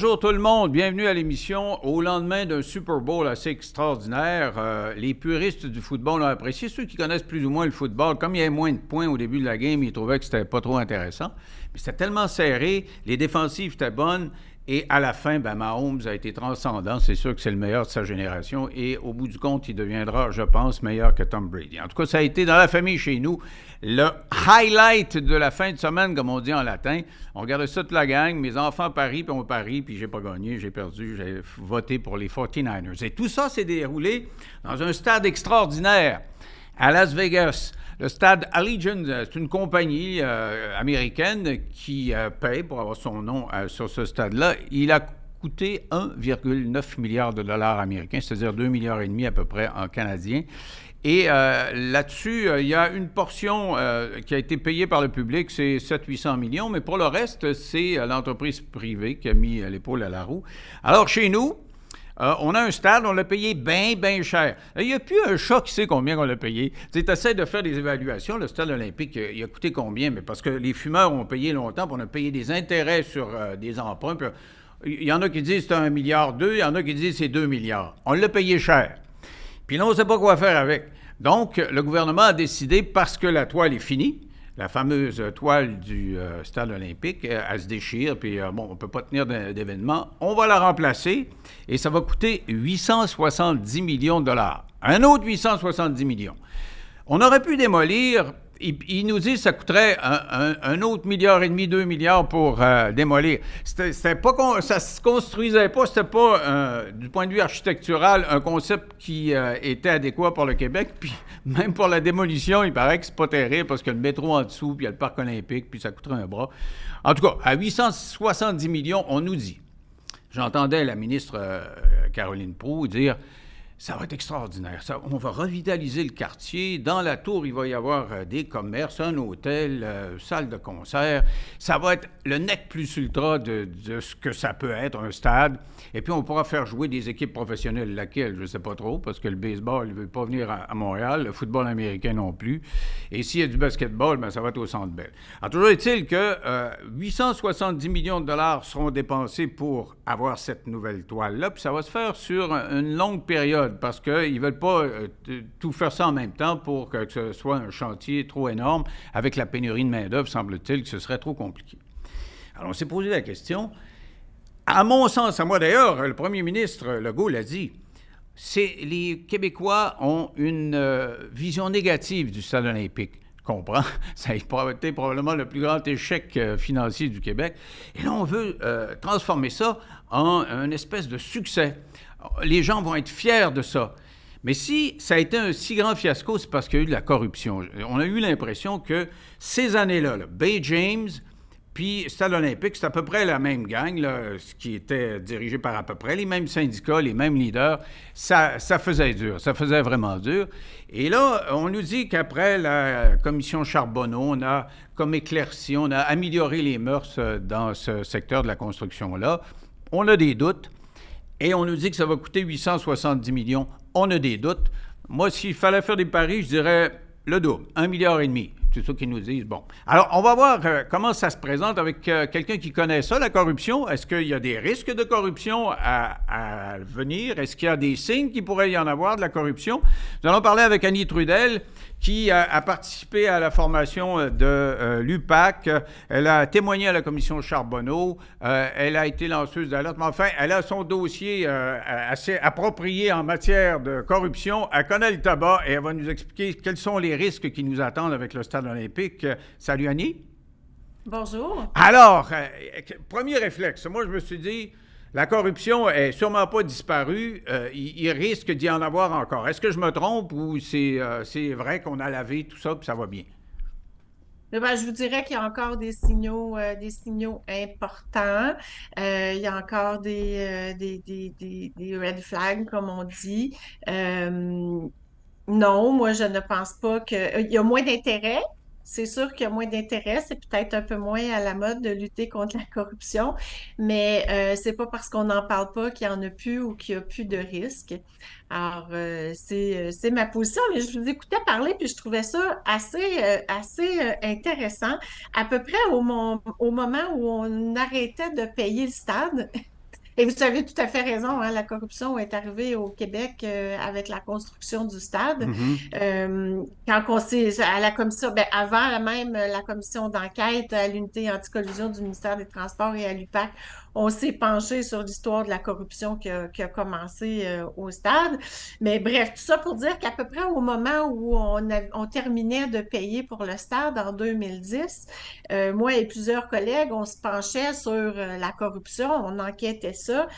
Bonjour tout le monde, bienvenue à l'émission. Au lendemain d'un Super Bowl assez extraordinaire, euh, les puristes du football l'ont apprécié. Ceux qui connaissent plus ou moins le football, comme il y avait moins de points au début de la game, ils trouvaient que c'était pas trop intéressant. Mais c'était tellement serré, les défensives étaient bonnes et à la fin, ben, Mahomes a été transcendant. C'est sûr que c'est le meilleur de sa génération. Et au bout du compte, il deviendra, je pense, meilleur que Tom Brady. En tout cas, ça a été dans la famille chez nous le highlight de la fin de semaine, comme on dit en latin. On regardait ça toute la gang. Mes enfants parient, puis on parie, puis j'ai pas gagné, j'ai perdu, j'ai voté pour les 49ers. Et tout ça s'est déroulé dans un stade extraordinaire à Las Vegas. Le stade Allegiant, euh, c'est une compagnie euh, américaine qui euh, paye pour avoir son nom sur ce stade-là. Il a coûté 1,9 milliard de dollars américains, c'est-à-dire 2 milliards et demi à peu près en canadien. Et là-dessus, il y a une portion qui a été payée par le public, c'est 700-800 millions, mais pour le reste, c'est l'entreprise privée qui a mis l'épaule à la roue. Alors chez nous, euh, on a un stade, on l'a payé bien, bien cher. Il n'y a plus un chat qui sait combien on l'a payé. Tu essaies de faire des évaluations. Le stade olympique, il a coûté combien? Mais parce que les fumeurs ont payé longtemps, puis on a payé des intérêts sur euh, des emprunts. il y en a qui disent c'est un milliard deux, il y en a qui disent c'est deux milliards. On l'a payé cher. Puis là, on ne sait pas quoi faire avec. Donc, le gouvernement a décidé, parce que la toile est finie, la fameuse toile du euh, stade olympique, euh, elle se déchire, puis euh, bon, on ne peut pas tenir d'événement. On va la remplacer et ça va coûter 870 millions de dollars. Un autre 870 millions. On aurait pu démolir il, nous dit que ça coûterait un, autre milliard et demi, deux milliards pour euh, démolir. C'était pas ça se construisait pas, c'était pas euh, du point de vue architectural un concept qui euh, était adéquat pour le Québec. Puis même pour la démolition, il paraît que c'est pas terrible parce que le métro en dessous, puis il y a le parc olympique, puis ça coûterait un bras. En tout cas, à 870 millions, on nous dit. J'entendais la ministre Caroline Proux dire ça va être extraordinaire. on va revitaliser le quartier. Dans la tour, il va y avoir euh, des commerces, un hôtel, euh, salle de concert. Ça va être le nec plus ultra de, ce que ça peut être, un stade. Et puis, on pourra faire jouer des équipes professionnelles. Laquelle, je ne sais pas trop, parce que le baseball ne veut pas venir à, Montréal, le football américain non plus. Et s'il y a du basketball, bien, ça va être au Centre Bell. Alors, toujours est-il que 870 euh, millions de dollars seront dépensés pour avoir cette nouvelle toile-là. Puis ça va se faire sur une longue période parce qu'ils ne veulent pas euh, tout faire ça en même temps pour que ce soit un chantier trop énorme. Avec la pénurie de main-d'œuvre, semble-t-il que ce serait trop compliqué. Alors, on s'est posé la question. À mon sens, à moi d'ailleurs, le premier ministre Legault l'a dit, les Québécois ont une euh, vision négative du stade olympique comprends. Ça a été probablement le plus grand échec euh, financier du Québec. Et là, on veut transformer ça en un espèce de succès les gens vont être fiers de ça. Mais si ça a été un si grand fiasco, c'est parce qu'il y a eu de la corruption. On a eu l'impression que ces années-là, Bay James, puis Stade olympique, c'est à peu près la même gang, ce qui était dirigé par à peu près les mêmes syndicats, les mêmes leaders. Ça, ça faisait dur, ça faisait vraiment dur. Et là, on nous dit qu'après la commission Charbonneau, on a comme éclairci, on a amélioré les mœurs euh, dans ce secteur de la construction-là. On a des doutes. Et on nous dit que ça va coûter 870 millions. On a des doutes. Moi, s'il fallait faire des paris, je dirais le double, un milliard et demi. C'est ça qu'ils nous disent. Bon. Alors, on va voir euh, comment ça se présente avec euh, quelqu'un qui connaît ça, la corruption. Est-ce qu'il y a des risques de corruption à, venir? Est-ce qu'il y a des signes qu'il pourrait y en avoir de la corruption? Nous allons parler avec Annie Trudel, qui a, participé à la formation euh, de l'UPAC. Elle a témoigné à la commission Charbonneau. Elle a été lanceuse d'alerte. Mais enfin, elle a son dossier assez approprié en matière de corruption. Elle connaît le tabac et elle va nous expliquer quels sont les risques qui nous attendent avec le stade olympique. Salut Annie. Bonjour. Alors, premier réflexe. Moi, je me suis dit, la corruption est sûrement pas disparue. Euh, il, risque d'y en avoir encore. Est-ce que je me trompe ou c'est euh, vrai qu'on a lavé tout ça et ça va bien? Eh ben, je vous dirais qu'il y a encore des signaux, euh, des signaux importants. il y a encore des, des, des, des, red flags, comme on dit. Non, moi, je ne pense pas qu'il y a moins d'intérêt c'est sûr qu'il y a moins d'intérêt, c'est peut-être un peu moins à la mode de lutter contre la corruption, mais euh, c'est pas parce qu'on n'en parle pas qu'il y en a plus ou qu'il y a plus de risques. Alors, euh, euh, c'est, ma position, mais je vous écoutais parler, puis je trouvais ça assez, assez intéressant. À peu près au, au moment où on arrêtait de payer le stade, Et vous avez tout à fait raison, hein, la corruption est arrivée au Québec euh, avec la construction du stade. Mm-hmm. Euh, quand on s'est à la commission, ben, avant même la commission d'enquête à l'unité anticollusion du ministère des Transports et à l'UPAC, on s'est penché sur l'histoire de la corruption qui a, commencé euh, au stade. Mais bref, tout ça pour dire qu'à peu près au moment où on, terminait de payer pour le stade en 2010, moi et plusieurs collègues, on se penchait sur la corruption, on enquêtait ça.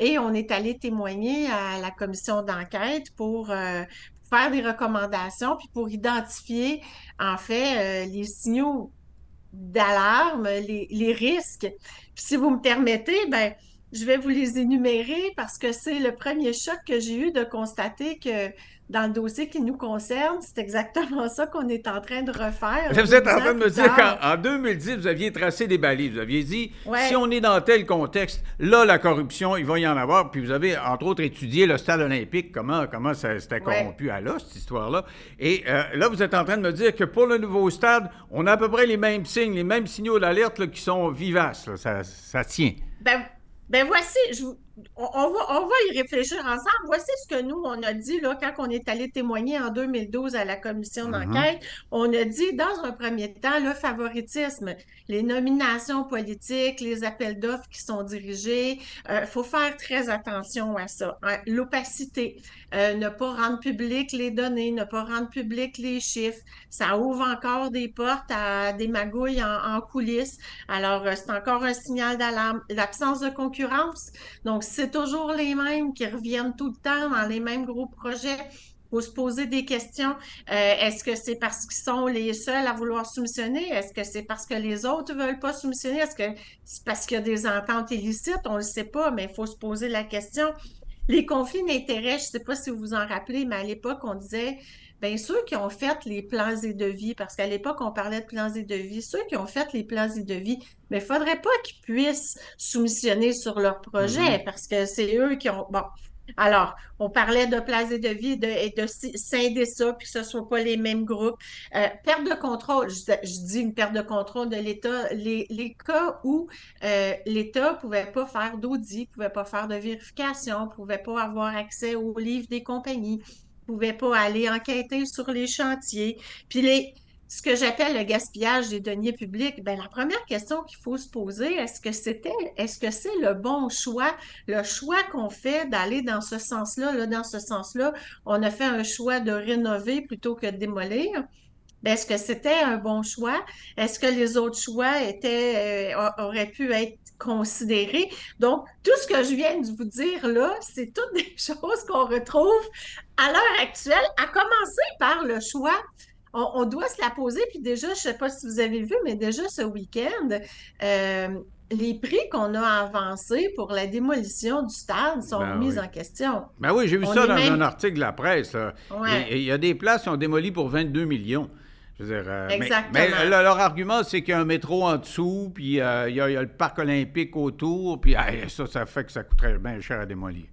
Et on est allé témoigner à la commission d'enquête pour euh, faire des recommandations, puis pour identifier, en fait, euh, les signaux d'alarme, les, risques. Si vous me permettez, ben, je vais vous les énumérer parce que c'est le premier choc que j'ai eu de constater que dans le dossier qui nous concerne, c'est exactement ça qu'on est en train de refaire. Vous êtes en train de me dire qu'en 2010, vous aviez tracé des balises. Vous aviez dit, si on est dans tel contexte, là, la corruption, il va y en avoir. Puis vous avez, entre autres, étudié le stade olympique, comment, comment ça s'était corrompu à là, cette histoire-là. Et euh, là, vous êtes en train de me dire que pour le nouveau stade, on a à peu près les mêmes signes, les mêmes signaux d'alerte qui sont vivaces. Ça, ça tient. Ben, ben voici, je, on, va, on va y réfléchir ensemble. Voici ce que nous, on a dit là, quand on est allé témoigner en 2012 à la commission mhm. d'enquête. On a dit, dans un premier temps, le favoritisme, les nominations politiques, les appels d'offres qui sont dirigés, il euh, faut faire très attention à ça. L'opacité, euh, ne pas rendre public les données, ne pas rendre public les chiffres, ça ouvre encore des portes à des magouilles en, en coulisses. Alors, euh, c'est encore un signal d'alarme. L'absence de concurrence, donc c'est toujours les mêmes qui reviennent tout le temps dans les mêmes gros projets. Il faut se poser des questions. Euh, est-ce que c'est parce qu'ils sont les seuls à vouloir soumissionner? Est-ce que c'est parce que les autres ne veulent pas soumissionner? Est-ce que c'est parce qu'il y a des ententes illicites? On ne le sait pas, mais il faut se poser la question. Les conflits d'intérêts, je ne sais pas si vous vous en rappelez, mais à l'époque, on disait, bien, ceux qui ont fait les plans et devis, parce qu'à l'époque, on parlait de plans et devis, ceux qui ont fait les plans et devis, mais il ne faudrait pas qu'ils puissent soumissionner sur leur projet mm-hmm. parce que c'est eux qui ont. Bon. Alors, on parlait de plans et devis de, et de scinder ça, puis que ce ne soit pas les mêmes groupes. Euh, perte de contrôle, je, dis une perte de contrôle de l'État, les, les, cas où euh, l'État ne pouvait pas faire d'audit, ne pouvait pas faire de vérification, ne pouvait pas avoir accès aux livres des compagnies, ne pouvait pas aller enquêter sur les chantiers. Puis ce que j'appelle le gaspillage des deniers publics, ben la première question qu'il faut se poser, est-ce que c'était, est-ce que c'est le bon choix, le choix qu'on fait d'aller dans ce sens-là, là, dans ce sens-là, on a fait un choix de rénover plutôt que de démolir. Ben, est-ce que c'était un bon choix? Est-ce que les autres choix étaient, euh, auraient pu être considérés? Donc, tout ce que je viens de vous dire là, c'est toutes des choses qu'on retrouve à l'heure actuelle, à commencer par le choix on, doit se la poser. Puis déjà, je ne sais pas si vous avez vu, mais déjà ce week-end, euh, les prix qu'on a avancés pour la démolition du stade sont ben mis en question. Ben oui, j'ai vu ça dans un article de la presse. Il y a des places qui sont démolies pour 22 millions. Je veux dire, euh, Exactement. Mais, leur argument, c'est qu'il y a un métro en dessous, puis euh, il, y a, le parc olympique autour, puis ça, ça fait que ça coûterait bien cher à démolir.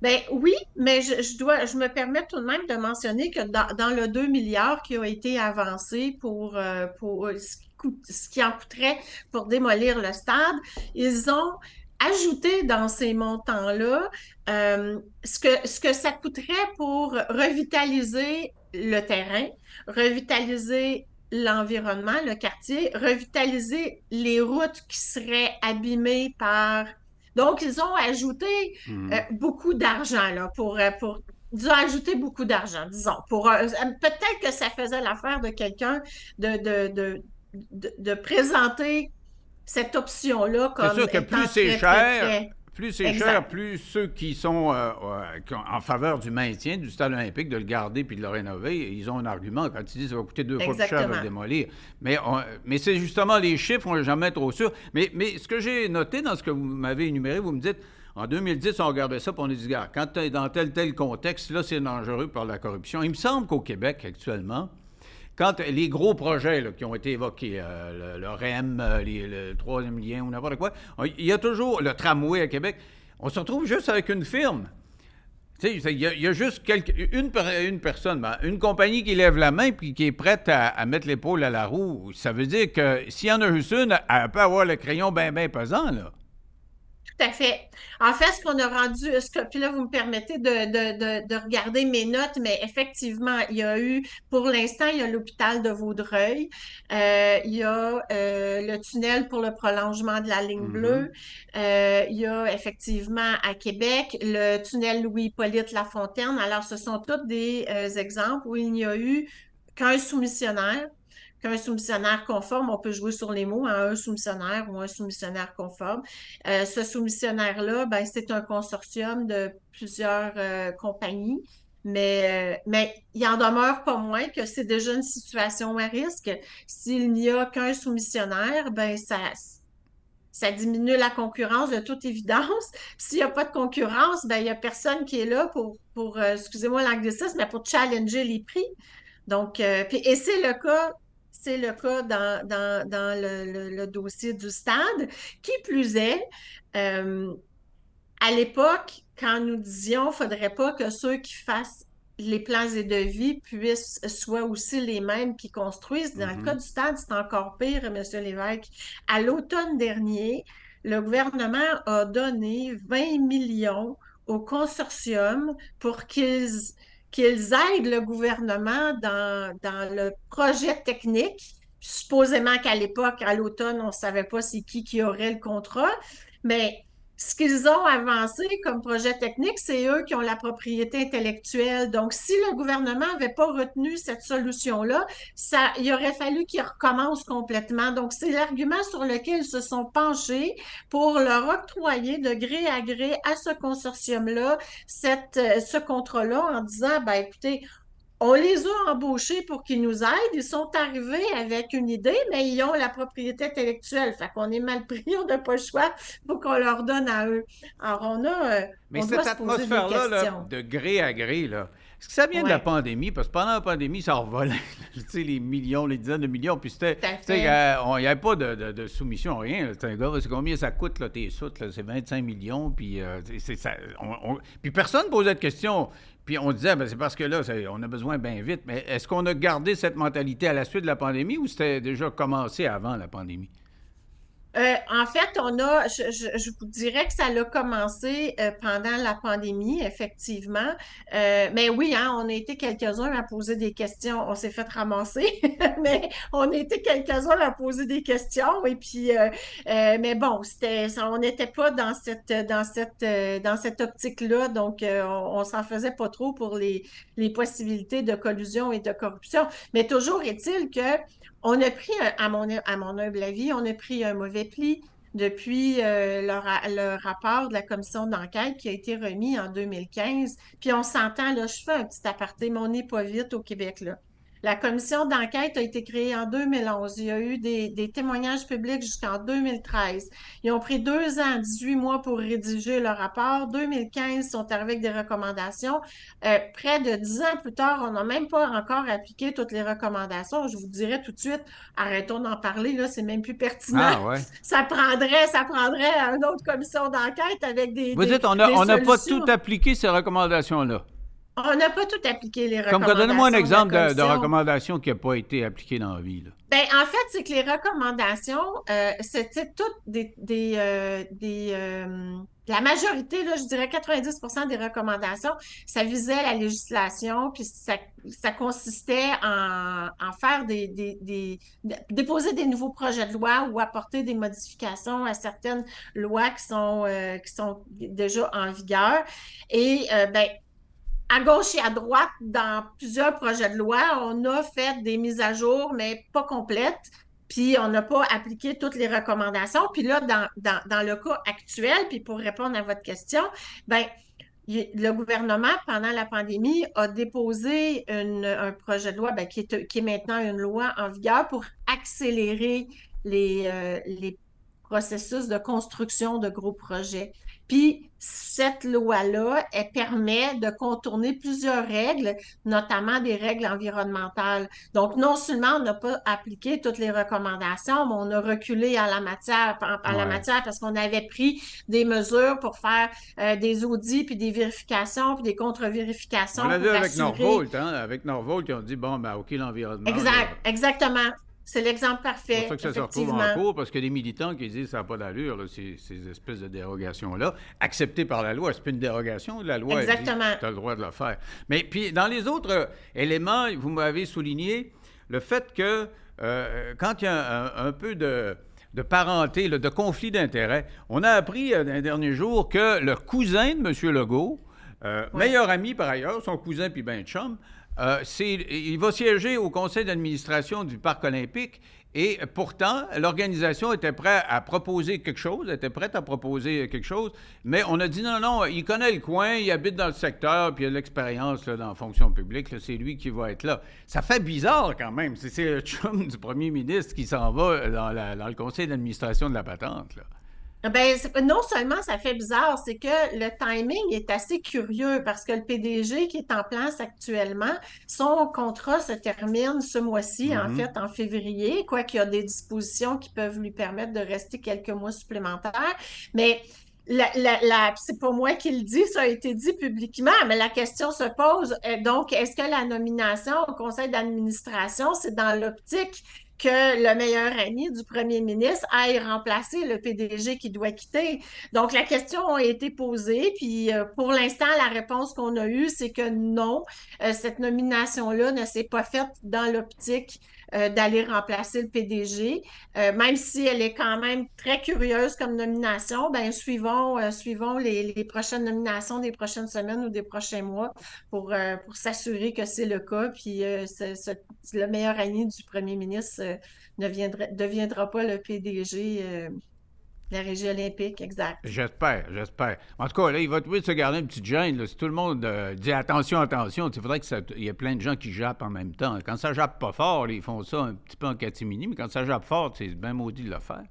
Ben oui, mais je, dois, je me permets tout de même de mentionner que dans, le 2 milliards qui a été avancé pour, euh, pour euh, ce, qui en coûterait pour démolir le stade, ils ont ajouté dans ces montants-là euh, ce, que, ce que ça coûterait pour revitaliser le terrain, revitaliser l'environnement, le quartier, revitaliser les routes qui seraient abîmées par donc, ils ont ajouté hmm. euh, beaucoup d'argent là, pour, euh, pour ils ont ajouté beaucoup d'argent, disons. Pour euh, peut-être que ça faisait l'affaire de quelqu'un de, de, de, présenter cette option-là comme. C'est sûr que plus c'est cher, plus c'est cher, plus ceux qui sont euh, en faveur du maintien du stade olympique, de le garder puis de le rénover, ils ont un argument quand ils disent que ça va coûter deux fois plus cher de le démolir. Mais, mais c'est justement les chiffres, on n'est jamais trop sûr. Mais, mais ce que j'ai noté dans ce que vous m'avez énuméré, vous me dites, en 2010, on regardait ça, puis on dit, gars, quand tu es dans tel, tel contexte, là, c'est dangereux par la corruption. Il me semble qu'au Québec, actuellement, quand les gros projets qui ont été évoqués, euh, le, REM, euh, le troisième lien ou n'importe quoi, il y a toujours le tramway à Québec. On se retrouve juste avec une firme. Il y, a, il y, a juste une, une personne, ben, une compagnie qui lève la main puis qui est prête à, mettre l'épaule à la roue. Ça veut dire que s'il y en a juste une, elle peut avoir le crayon bien, bien pesant, là. À fait. En fait, ce qu'on a rendu, ce que, puis là, vous me permettez de, de, de, de, regarder mes notes, mais effectivement, il y a eu, pour l'instant, il y a l'hôpital de Vaudreuil, euh, il y a euh, le tunnel pour le prolongement de la ligne mm-hmm. bleue, euh, il y a effectivement à Québec le tunnel Louis-Hippolyte Lafontaine. Alors, ce sont tous des exemples où il n'y a eu qu'un soumissionnaire qu'un soumissionnaire conforme, on peut jouer sur les mots, hein, un soumissionnaire ou un soumissionnaire conforme. Euh, ce soumissionnaire-là, ben, c'est un consortium de plusieurs euh, compagnies, mais, euh, mais il en demeure pas moins que c'est déjà une situation à risque. S'il n'y a qu'un soumissionnaire, ben, ça, ça diminue la concurrence de toute évidence. S'il n'y a pas de concurrence, ben, il n'y a personne qui est là pour, pour excusez-moi l'anglicisme, mais pour challenger les prix. Donc, puis, et c'est le cas c'est le cas dans, dans, le, dossier du stade. Qui plus est, euh, à l'époque, quand nous disions qu'il ne faudrait pas que ceux qui fassent les plans et devis puissent soient aussi les mêmes qui construisent. Dans le mm-hmm. cas du stade, c'est encore pire, M. Lévesque. À l'automne dernier, le gouvernement a donné 20 millions au consortium pour qu'ils qu'ils aident le gouvernement dans, le projet technique. Supposément qu'à l'époque, à l'automne, on ne savait pas c'est qui qui aurait le contrat, mais ce qu'ils ont avancé comme projet technique, c'est eux qui ont la propriété intellectuelle. Donc, si le gouvernement n'avait pas retenu cette solution-là, ça, il aurait fallu qu'ils recommencent complètement. Donc, c'est l'argument sur lequel ils se sont penchés pour leur octroyer de gré à gré à ce consortium-là cette, euh, ce contrat-là en disant, ben, écoutez, on les a embauchés pour qu'ils nous aident. Ils sont arrivés avec une idée, mais ils ont la propriété intellectuelle. Fait qu'on est mal pris, on n'a pas le choix pour qu'on leur donne à eux. Alors, on a. Euh, mais cette atmosphère-là, de gré à gré, là, est-ce que ça vient de la pandémie? Parce que pendant la pandémie, ça revolait, tu sais, les millions, les dizaines de millions. Puis c'était, il n'y avait pas de, soumission, rien. C'est combien ça coûte, là, tes soutes? C'est 25 millions. Puis, euh, ça, puis personne posait de questions. Puis on disait, ben, c'est parce que là, on a besoin bien vite. Mais est-ce qu'on a gardé cette mentalité à la suite de la pandémie ou c'était déjà commencé avant la pandémie? Euh, en fait, on a, je, vous dirais que ça a commencé euh, pendant la pandémie, effectivement. Euh, mais oui, hein, on a été quelques-uns à poser des questions. On s'est fait ramasser, mais on a été quelques-uns à poser des questions. Et puis, mais bon, c'était, on n'était pas dans cette, dans cette, dans cette optique-là, donc on, on s'en faisait pas trop pour les, les possibilités de collusion et de corruption. Mais toujours est-il que on a pris, à mon, humble avis, on a pris un mauvais pli depuis euh, le, rapport de la commission d'enquête qui a été remis en 2015. Puis on s'entend, là, je fais un petit aparté, mais on n'est pas vite au Québec, là. La commission d'enquête a été créée en 2011. Il y a eu des, témoignages publics jusqu'en 2013. Ils ont pris deux ans, 18 mois pour rédiger le rapport. 2015, ils sont arrivés avec des recommandations. Euh, près de dix ans plus tard, on n'a même pas encore appliqué toutes les recommandations. Je vous dirais tout de suite, arrêtons d'en parler, là, c'est même plus pertinent. Ah, ça prendrait, ça prendrait une autre commission d'enquête avec des. Vous dites, on n'a pas tout appliqué ces recommandations-là. On n'a pas tout appliqué les recommandations. Comme donnez-moi un exemple de, recommandation qui n'a pas été appliquée dans la vie. Ben, en fait, c'est que les recommandations, euh, c'était toutes des. des, euh, euh, la majorité, là, je dirais 90% des recommandations, ça visait la législation, puis ça, ça consistait en, en faire des, des, des, déposer des nouveaux projets de loi ou apporter des modifications à certaines lois qui sont, qui sont déjà en vigueur. Et ben, à gauche et à droite, dans plusieurs projets de loi, on a fait des mises à jour, mais pas complètes. Puis on n'a pas appliqué toutes les recommandations. Puis là, dans, le cas actuel, puis pour répondre à votre question, ben le gouvernement, pendant la pandémie, a déposé un projet de loi ben, qui, est, maintenant une loi en vigueur pour accélérer les, euh, les processus de construction de gros projets. Puis cette loi-là, elle permet de contourner plusieurs règles, notamment des règles environnementales. Donc, non seulement on n'a pas appliqué toutes les recommandations, mais on a reculé à la matière, à la matière parce qu'on avait pris des mesures pour faire euh, des audits, puis des vérifications, puis des contre-vérifications. On l'a vu avec Norvolt, hein? Avec Norvolt, ils ont dit, bon, ben, OK, l'environnement. Exact, exactement. C'est l'exemple parfait. C'est pour ça que ça se retrouve en cours, parce que les militants qui disent que ça n'a pas d'allure, ces, ces, espèces de dérogations-là, acceptées par la loi. C'est pas une dérogation, la loi Exactement. tu as le droit de le faire. Mais puis, dans les autres euh, éléments, vous m'avez souligné le fait que euh, quand il y a un, peu de, de parenté, de conflit d'intérêts, on a appris euh, dans les derniers jours que le cousin de M. Legault, meilleur ami par ailleurs, son cousin puis ben chum, euh, il va siéger au conseil d'administration du Parc olympique et pourtant, l'organisation était prête à proposer quelque chose, était prête à proposer quelque chose, mais on a dit non, non, il connaît le coin, il habite dans le secteur, puis il a de l'expérience dans la fonction publique, c'est lui qui va être là. Ça fait bizarre quand même. C'est le chum du premier ministre qui s'en va dans, dans, le conseil d'administration de la patente. Ben, non seulement ça fait bizarre, c'est que le timing est assez curieux parce que le PDG qui est en place actuellement, son contrat se termine ce mois-ci, en mm-hmm. fait, en février, quoi qu'il y a des dispositions qui peuvent lui permettre de rester quelques mois supplémentaires. Mais la, la, c'est pas moi qui le dis, ça a été dit publiquement, mais la question se pose. Euh, donc, est-ce que la nomination au conseil d'administration, c'est dans l'optique que le meilleur ami du premier ministre aille remplacer le PDG qui doit quitter. Donc, la question a été posée, puis euh, pour l'instant, la réponse qu'on a eue, c'est que non, euh, cette nomination-là ne s'est pas faite dans l'optique euh, d'aller remplacer le PDG. Euh, même si elle est quand même très curieuse comme nomination, ben suivons, euh, suivons les, prochaines nominations des prochaines semaines ou des prochains mois pour, pour s'assurer que c'est le cas. Puis le meilleur ami du premier ministre ne deviendra pas le PDG la régie olympique, exact. J'espère, j'espère. En tout cas, là, il va trouver de se garder une petite gêne. Si tout le monde euh, dit attention, attention, il faudrait qu'il y ait plein de gens qui jappent en même temps. Quand ça jappe pas fort, ils font ça un petit peu en catimini, mais quand ça jappe fort, c'est bien maudit de le faire.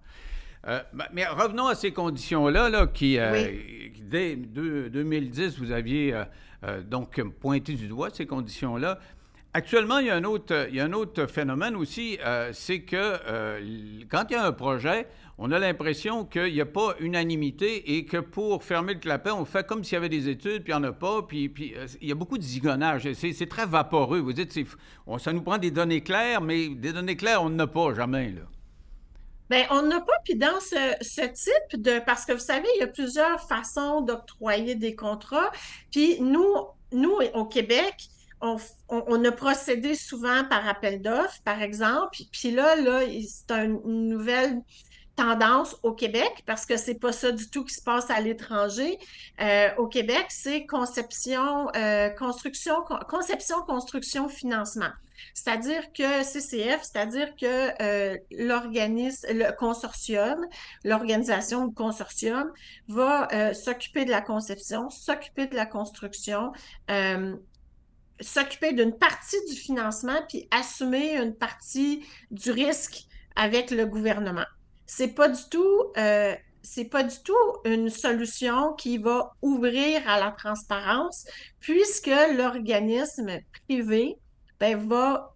Euh, mais revenons à ces conditions-là, là, qui, euh, dès 2010, vous aviez donc pointé du doigt ces conditions-là. Actuellement, il y a un autre, il y a un autre phénomène aussi, c'est que quand il y a un projet, on a l'impression qu'il n'y a pas unanimité et que pour fermer le clapet, on fait comme s'il y avait des études, puis il n'y en a pas, puis, euh, il y a beaucoup de zigonnage. C'est très vaporeux. Vous dites, ça nous prend des données claires, mais des données claires, on n'en a pas jamais. Là. Bien, on n'a pas, puis dans ce, type de... Parce que vous savez, il y a plusieurs façons d'octroyer des contrats. Puis nous, nous au Québec, on, a procédé souvent par appel d'offres, par exemple. Puis là, là c'est une nouvelle tendance au Québec, parce que c'est pas ça du tout qui se passe à l'étranger. Euh, au Québec, c'est conception, euh, construction, conception, construction, financement. C'est-à-dire que CCF, c'est-à-dire que euh, l'organisme, le consortium, l'organisation du consortium va s'occuper de la conception, s'occuper de la construction, s'occuper d'une partie du financement, puis assumer une partie du risque avec le gouvernement c'est pas du tout euh, c'est pas du tout une solution qui va ouvrir à la transparence puisque l'organisme privé ben, va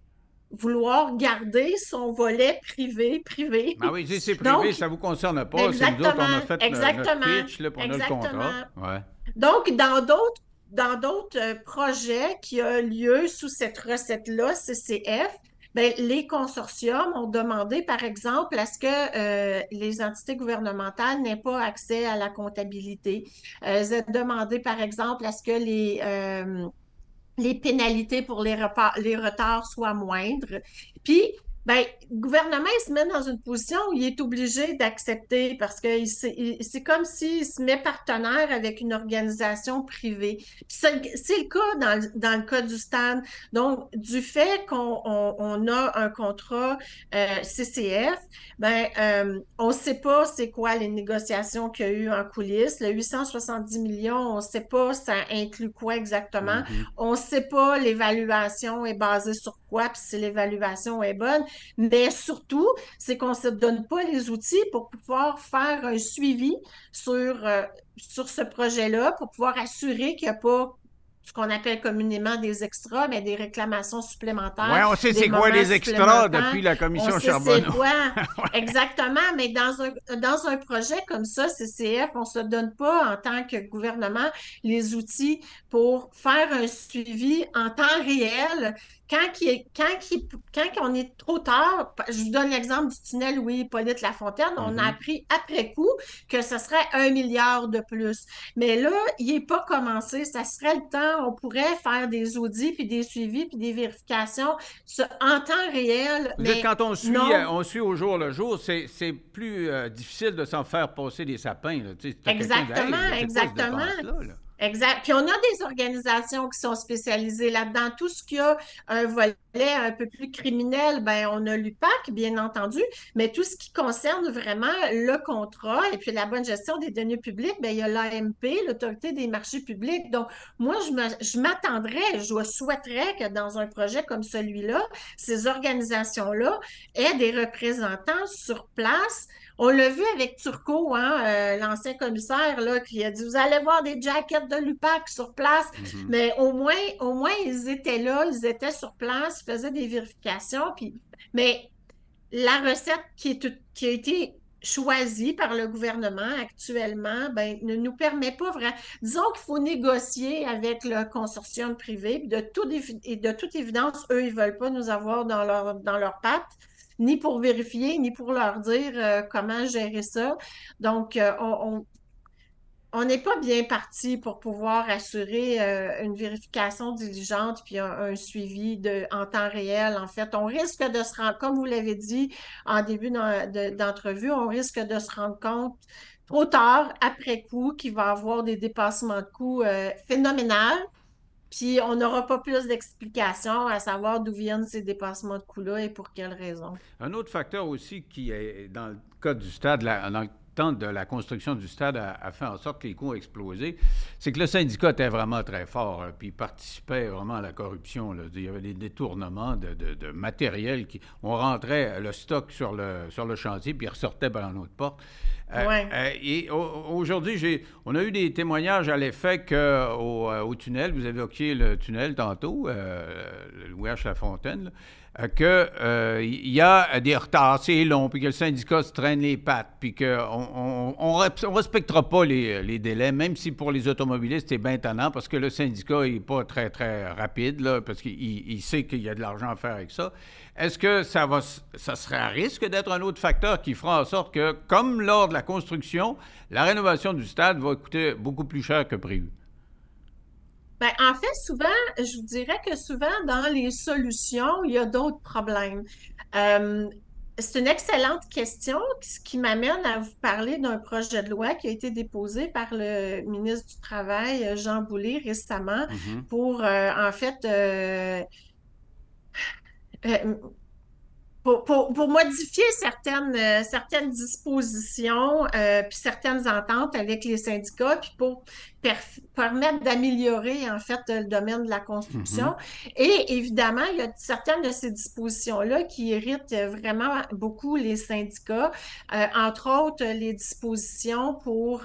vouloir garder son volet privé, privé. Ah oui, c'est privé, ça ne vous concerne pas. C'est nous autres, on a fait exactement, notre pitch, là, pour le contrat. Donc, dans d'autres dans d'autres euh, projets qui ont lieu sous cette recette-là, CCF, Bien, les consortiums ont demandé, par exemple, à ce que euh, les entités gouvernementales n'aient pas accès à la comptabilité. Euh, elles ont demandé, par exemple, à ce que les, euh, les pénalités pour les, les retards soient moindres. Puis, Bien, le gouvernement, il se met dans une position où il est obligé d'accepter parce que c'est comme s'il se met partenaire avec une organisation privée. C'est le cas dans, dans, le cas du stade. Donc, du fait qu'on on, a un contrat euh, CCF, ben, euh, on ne sait pas c'est quoi les négociations qu'il y a eu en coulisses. Le 870 millions, on ne sait pas ça inclut quoi exactement. Mm-hmm. On ne sait pas l'évaluation est basée sur quoi, puis si l'évaluation est bonne. Mais surtout, c'est qu'on ne se donne pas les outils pour pouvoir faire un suivi sur, euh, sur ce projet-là, pour pouvoir assurer qu'il n'y a pas ce qu'on appelle communément des extras, mais des réclamations supplémentaires. Oui, on sait c'est quoi les extras depuis la commission Charbonneau. quoi. Exactement, mais dans un, dans un projet comme ça, CCF, on ne se donne pas en tant que gouvernement les outils pour faire un suivi en temps réel quand, quand, quand on est trop tard, je vous donne l'exemple du tunnel Louis-Hippolyte Lafontaine, on a mhm. appris après coup que ce serait un milliard de plus. Mais là, il n'est pas commencé. Ça serait le temps, on pourrait faire des audits, puis des suivis, puis des vérifications en temps réel. Mais quand on suit, euh, on suit au jour le jour, c'est plus euh, difficile de s'en faire passer des sapins. exactement, exactement. Exact. Puis on a des organisations qui sont spécialisées là-dedans. Tout ce qui a un volet un peu plus criminel, ben on a l'UPAC, bien entendu, mais tout ce qui concerne vraiment le contrat et puis la bonne gestion des données publiques, ben il y a l'AMP, l'Autorité des marchés publics. Donc, moi, je m'attendrais, je souhaiterais que dans un projet comme celui-là, ces organisations-là aient des représentants sur place on l'a vu avec Turcot, hein, euh, l'ancien commissaire, là, qui a dit Vous allez voir des jackets de l'UPAC sur place. Mhm. Mais au moins, au moins, ils étaient là, ils étaient sur place, ils faisaient des vérifications. Puis... Mais la recette qui, qui a été choisie par le gouvernement actuellement, ben, ne nous permet pas vraiment. Disons qu'il faut négocier avec le consortium privé. De, tout, de toute évidence, eux, ils ne veulent pas nous avoir dans leur, dans leur patte ni pour vérifier, ni pour leur dire euh, comment gérer ça. Donc, euh, on, n'est pas bien parti pour pouvoir assurer euh, une vérification diligente puis un, suivi en temps réel. En fait, on risque de se rendre, comme vous l'avez dit en début d'entrevue, on risque de se rendre compte trop tard, après coup, qu'il va y avoir des dépassements de coûts phénoménales puis on n'aura pas plus d'explications à savoir d'où viennent ces dépassements de coûts-là et pour quelles raisons. Un autre facteur aussi qui est dans le cas du stade, dans le temps de la construction du stade a, fait en sorte que les coûts ont explosé, c'est que le syndicat était vraiment très fort, hein, puis il participait vraiment à la corruption. Il y avait des détournements de, matériel qui. On rentrait le stock sur le, sur le chantier, puis il ressortait par une autre porte. Euh, euh, et aujourd'hui, on a eu des témoignages à l'effet qu'au euh, au tunnel, vous évoquiez le tunnel tantôt, le Louis H. Lafontaine, qu'il y a des retards, c'est long, puis que le syndicat se traîne les pattes, puis qu'on ne respectera pas les, délais, même si pour les automobilistes, c'est bien tannant, parce que le syndicat n'est pas très, très rapide, là, parce qu'il sait qu'il y a de l'argent à faire avec ça. Est-ce que ça, va, ça serait à risque d'être un autre facteur qui fera en sorte que, comme lors de la construction, la rénovation du stade va coûter beaucoup plus cher que prévu? Bien, en fait, souvent, je vous dirais que souvent, dans les solutions, il y a d'autres problèmes. Euh, c'est une excellente question, ce qui m'amène à vous parler d'un projet de loi qui a été déposé par le ministre du Travail, Jean Boulet, récemment, mm-hmm. pour, euh, en fait, euh, euh, pour, modifier certaines, euh, certaines dispositions, euh, puis certaines ententes avec les syndicats, puis pour permettre d'améliorer en fait le domaine de la construction. Mm-hmm. Et évidemment, il y a certaines de ces dispositions-là qui irritent vraiment beaucoup les syndicats, entre autres les dispositions pour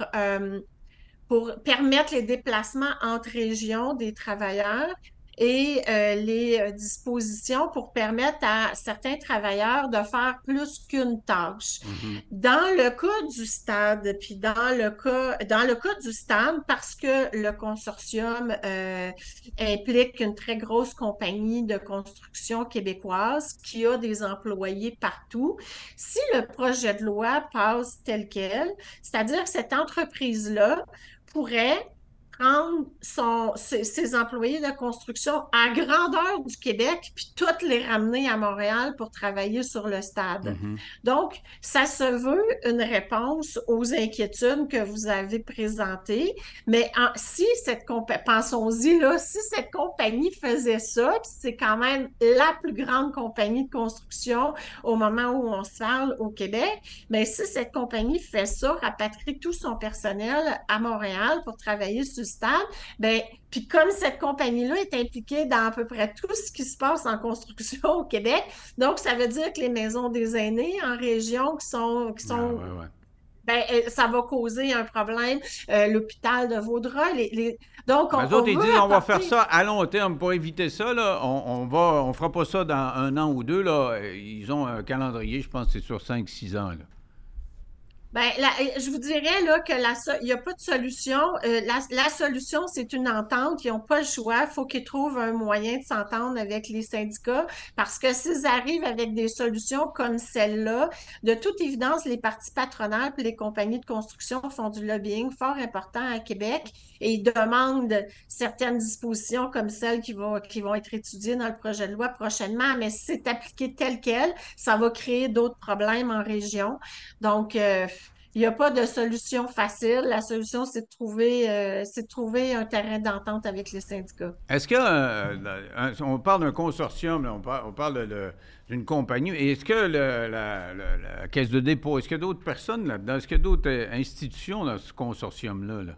pour permettre les déplacements entre régions des travailleurs et euh, les euh, dispositions pour permettre à certains travailleurs de faire plus qu'une tâche. Mm-hmm. Dans le cas du stade, puis dans le cas, dans le cas du stade, parce que le consortium euh, implique une très grosse compagnie de construction québécoise qui a des employés partout, si le projet de loi passe tel quel, c'est-à-dire que cette entreprise-là pourrait prendre son, ses, employés de construction à grandeur du Québec, puis toutes les ramener à Montréal pour travailler sur le stade. Mm-hmm. Donc, ça se veut une réponse aux inquiétudes que vous avez présentées, mais si cette compagnie, pensons-y, là, si cette compagnie faisait ça, puis c'est quand même la plus grande compagnie de construction au moment où on se parle au Québec, mais si cette compagnie fait ça, rapatrie tout son personnel à Montréal pour travailler sur stade, ben, puis comme cette compagnie-là est impliquée dans à peu près tout ce qui se passe en construction au Québec, donc ça veut dire que les maisons des aînés en région qui sont, qui sont ben, euh, ça va causer un problème. Euh, l'hôpital de Vaudreuil, les, donc on, autres, ils disent on va faire ça à long terme pour éviter ça. Là. On, on va, on fera pas ça dans un an ou deux. Là. Ils ont un calendrier, je pense, c'est sur 5-6 ans. Là. Ben, je vous dirais là, que il n'y a pas de solution. Euh, la, solution, c'est une entente. Ils n'ont pas le choix. Il faut qu'ils trouvent un moyen de s'entendre avec les syndicats parce que s'ils arrivent avec des solutions comme celle-là, de toute évidence, les partis patronales et les compagnies de construction font du lobbying fort important à Québec et ils demandent certaines dispositions comme celles qui vont, qui vont être étudiées dans le projet de loi prochainement. Mais si c'est appliqué tel quel, ça va créer d'autres problèmes en région. Donc, euh, il n'y a pas de solution facile. La solution, c'est de trouver, euh, c'est de trouver un terrain d'entente avec les syndicats. Est-ce que, euh, parle d'un consortium, on parle, on parle d'une compagnie, est-ce que la, Caisse de dépôt, est-ce qu'il y a d'autres personnes là-dedans? Est-ce qu'il y a d'autres euh, institutions dans ce consortium-là? Là?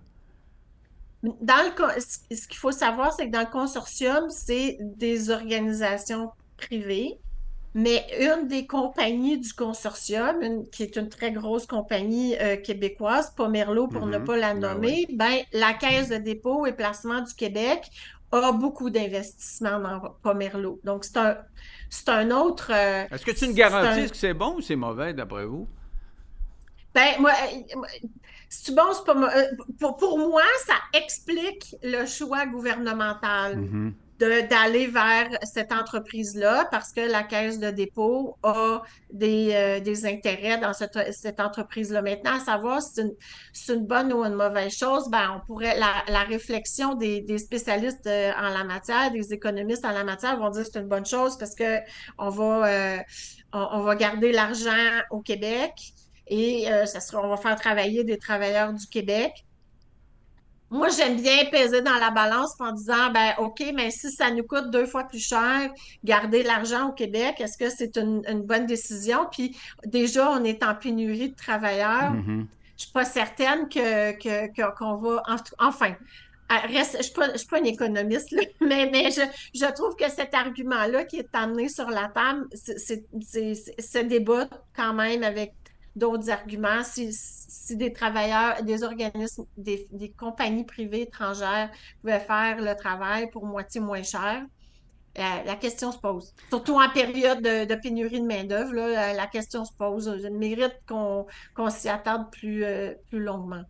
Dans le, ce qu'il faut savoir, c'est que dans le consortium, c'est des organisations privées mais une des compagnies du consortium, qui est une très grosse compagnie euh, québécoise, Pomerlo pour ne mhm. pas la ben nommer, ben, la Caisse de dépôt et placement du Québec a beaucoup d'investissements dans Pomerlo. Donc, c'est un, c'est un autre. Euh, Est-ce que tu une garantis que c'est bon ou c'est mauvais d'après vous? Ben, moi, euh, c'est bon, c'est pas. Pour, pour, moi, ça explique le choix gouvernemental. Mhm d'aller vers cette entreprise-là parce que la caisse de dépôt a des, euh, des intérêts dans cette, cette entreprise-là. Maintenant, à savoir si c'est une, bonne ou une mauvaise chose, ben, on pourrait, la, la réflexion des, des, spécialistes euh, en la matière, des économistes en la matière vont dire c'est une bonne chose parce que on va, euh, on, va garder l'argent au Québec et ça sera, on va faire travailler des travailleurs du Québec. Moi, j'aime bien peser dans la balance en disant, ben, OK, mais si ça nous coûte deux fois plus cher, garder l'argent au Québec, est-ce que c'est une, bonne décision? Puis déjà, on est en pénurie de travailleurs. Je mm-hmm. Je suis pas certaine que, qu'on va, enfin, Reste, je ne suis, pas une économiste, mais, mais je, je, trouve que cet argument-là qui est amené sur la table, c'est, c'est, débat quand même avec d'autres arguments. Si, si des travailleurs, des organismes, des, compagnies privées étrangères pouvaient faire le travail pour moitié moins cher, euh, la question se pose. Surtout en période de, pénurie de main-d'œuvre, euh, la question se pose. Il mérite qu'on s'y attarde plus, euh, plus longuement.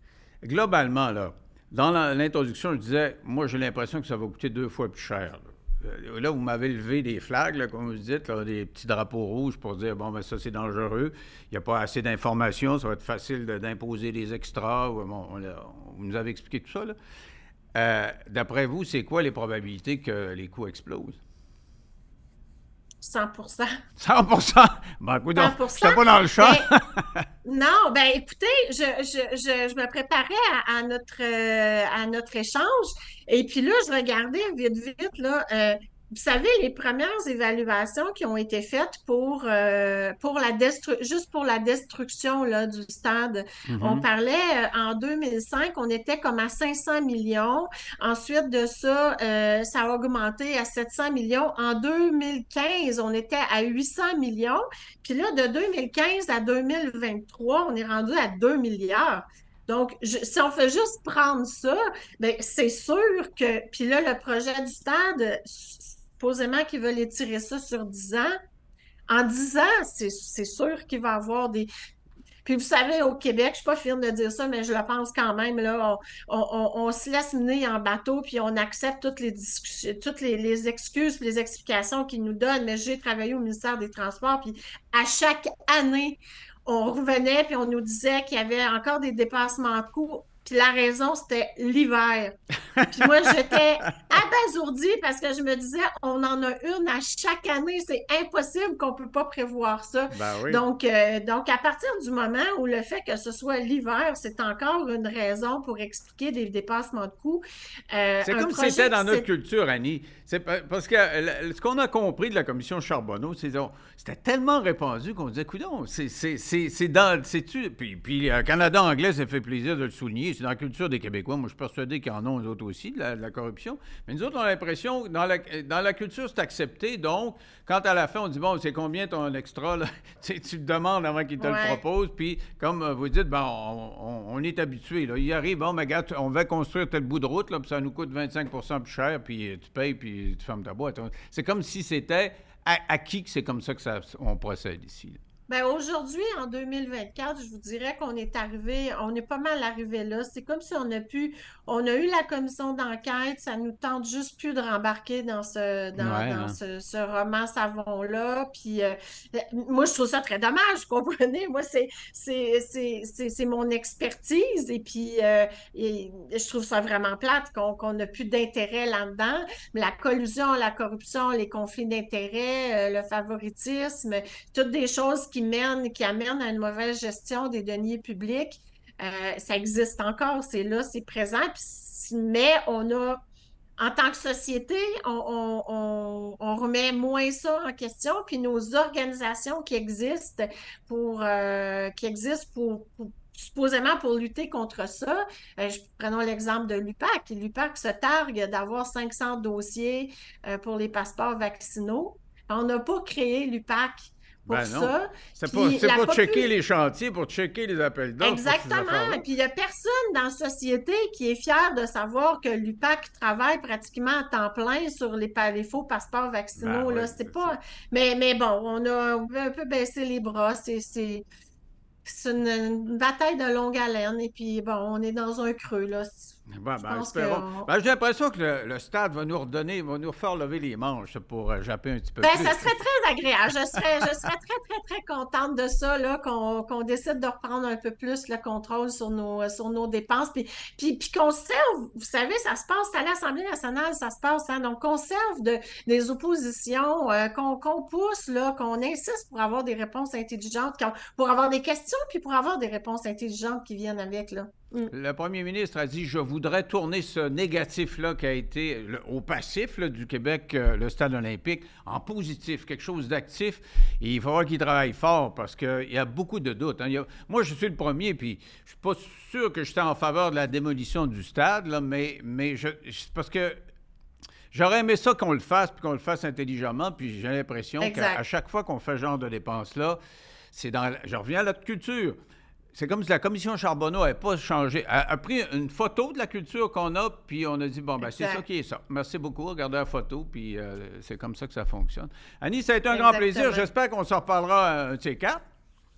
Globalement, là, dans l'introduction, je disais, moi, j'ai l'impression que ça va coûter deux fois plus cher. Euh, là, vous m'avez levé des flags, comme vous dites, des petits drapeaux rouges pour dire bon, ben ça, c'est dangereux. Il n'y a pas assez d'informations, ça va être facile d'imposer des extras. Vous nous avez expliqué tout ça. Euh, d'après vous, c'est quoi les probabilités que les coûts explosent? 100% 100% Ben, écoute, je pas dans le champ. non, ben écoutez, je, je, je, je me préparais à, notre, euh, à notre échange. Et puis là, je regardais vite, vite, là, euh, vous savez, les premières évaluations qui ont été faites pour, euh, pour la juste pour la destruction là, du stade, mm-hmm. on parlait euh, en 2005, on était comme à 500 millions. Ensuite de ça, euh, ça a augmenté à 700 millions. En 2015, on était à 800 millions. Puis là, de 2015 à 2023, on est rendu à 2 milliards. Donc, si on fait juste prendre ça, ben c'est sûr que. Puis là, le projet du stade, supposément qu'ils veulent étirer ça sur 10 ans. En 10 ans, c'est sûr qu'il va y avoir des. Puis vous savez, au Québec, je ne suis pas fière de dire ça, mais je le pense quand même, là, on, se laisse mener en bateau, puis on accepte toutes les toutes les, les excuses, les explications qu'ils nous donnent. Mais j'ai travaillé au ministère des Transports, puis à chaque année, on revenait, puis on nous disait qu'il y avait encore des dépassements de coûts puis la raison, c'était l'hiver. Puis moi, j'étais abasourdie parce que je me disais, on en a une à chaque année. C'est impossible qu'on ne peut pas prévoir ça. Ben donc, euh, donc, à partir du moment où le fait que ce soit l'hiver, c'est encore une raison pour expliquer des dépassements de coûts. Euh, c'est comme si c'était dans notre culture, Annie. C'est parce que ce qu'on a compris de la commission Charbonneau, c'est c'était tellement répandu qu'on disait, écoute, c'est dans. Puis, puis le Canada anglais, ça fait plaisir de le souligner c'est dans la culture des Québécois. Moi, je suis persuadé qu'ils en ont, eux autres aussi, de la, corruption. Mais nous autres, on a l'impression que dans la, dans la culture, c'est accepté. Donc, quand à la fin, on dit, bon, c'est combien ton extra? Là? tu te demandes avant qu'ils te le proposent. Puis, comme euh, vous dites, ben, on, est habitué. Là. Il arrive, bon, mais regarde, on va construire tel bout de route, là, puis ça nous coûte 25% plus cher, puis tu payes, puis tu fermes ta boîte. C'est comme si c'était acquis que c'est comme ça que ça, on procède ici. Ben aujourd'hui, en 2024, je vous dirais qu'on est arrivé, on est pas mal arrivé là. C'est comme si on a pu, on a eu la commission d'enquête, ça nous tente juste plus de rembarquer dans ce, dans, hein. ce, roman savon-là. Puis euh, moi, je trouve ça très dommage, vous comprenez? Moi, c'est, c'est, mon expertise et puis euh, je trouve ça vraiment plate qu'on n'a plus d'intérêt là-dedans. La collusion, la corruption, les conflits d'intérêts, euh, le favoritisme, toutes des choses qui qui amène à une mauvaise gestion des deniers publics, euh, ça existe encore, c'est là, c'est présent. mais on a, en tant que société, on, remet moins ça en question. Puis nos organisations qui existent pour, euh, qui existent pour, supposément pour lutter contre ça. Euh, prenons l'exemple de l'UPAC. L'UPAC se targue d'avoir 500 dossiers pour les passeports vaccinaux. On n'a pas créé l'UPAC ben non. C'est pas, pour checker les chantiers, pour checker les appels d'offres. Exactement. Et puis il n'y a personne dans la société qui est fier de savoir que l'UPAC travaille pratiquement à temps plein sur les, les faux passeports vaccinaux. Ben c'est pas. Mais, mais bon, on a un peu baissé les bras. C'est c'est une, bataille de longue haleine. Et puis, bon, on est dans un creux, là. Ben, ben, j'ai l'impression que le, stade va nous redonner, va nous faire lever les manches pour euh, japper un petit peu ben, Ça serait très agréable. Je serais, je serais très, très, très contente de ça, là, qu'on, décide de reprendre un peu plus le contrôle sur nos, sur nos dépenses. Puis, puis, puis qu'on serve, vous savez, ça se passe à l'Assemblée nationale, ça se passe, hein, donc qu'on serve de, des oppositions, euh, qu'on, pousse, là, qu'on insiste pour avoir des réponses intelligentes, pour avoir des questions, puis pour avoir des réponses intelligentes qui viennent avec, là. Mm. Le premier ministre a dit Je voudrais tourner ce négatif-là qui a été au passif du Québec, euh, le stade olympique, en positif, quelque chose d'actif. Et il faudra qu'il travaille fort parce qu'il y a beaucoup de doutes. Hein. moi, je suis le premier, puis je suis pas sûr que j'étais en faveur de la démolition du stade, là, mais, mais je, parce que J'aurais aimé ça qu'on le fasse, puis qu'on le fasse intelligemment, puis j'ai l'impression qu'à chaque fois qu'on fait ce genre de dépenses-là, c'est dans. Je reviens à notre culture c'est comme si la commission Charbonneau n'avait pas changé. Elle a pris une photo de la culture qu'on a, puis on a dit, bon, ben, c'est ça qui est ça. Merci beaucoup, regardez la photo, puis euh, c'est comme ça que ça fonctionne. Annie, ça a été un grand plaisir. J'espère qu'on s'en reparlera un de ces quatre.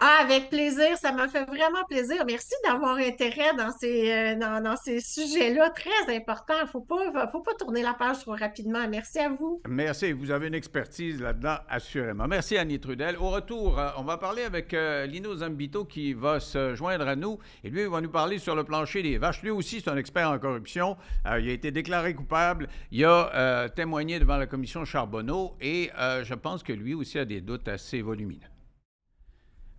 Ah, avec plaisir, ça m'a fait vraiment plaisir. Merci d'avoir intérêt dans ces, euh, dans, ces sujets-là très importants. Il ne faut pas, faut pas tourner la page trop rapidement. Merci à vous. Merci. Vous avez une expertise là-dedans, assurément. Merci, Annie Trudel. Au retour, euh, on va parler avec euh, Lino Zambito qui va se joindre à nous. Et lui, il va nous parler sur le plancher des vaches. Lui aussi, c'est un expert en corruption. il a été déclaré coupable. Il a témoigné devant la commission Charbonneau et je pense que lui aussi a des doutes assez volumineux.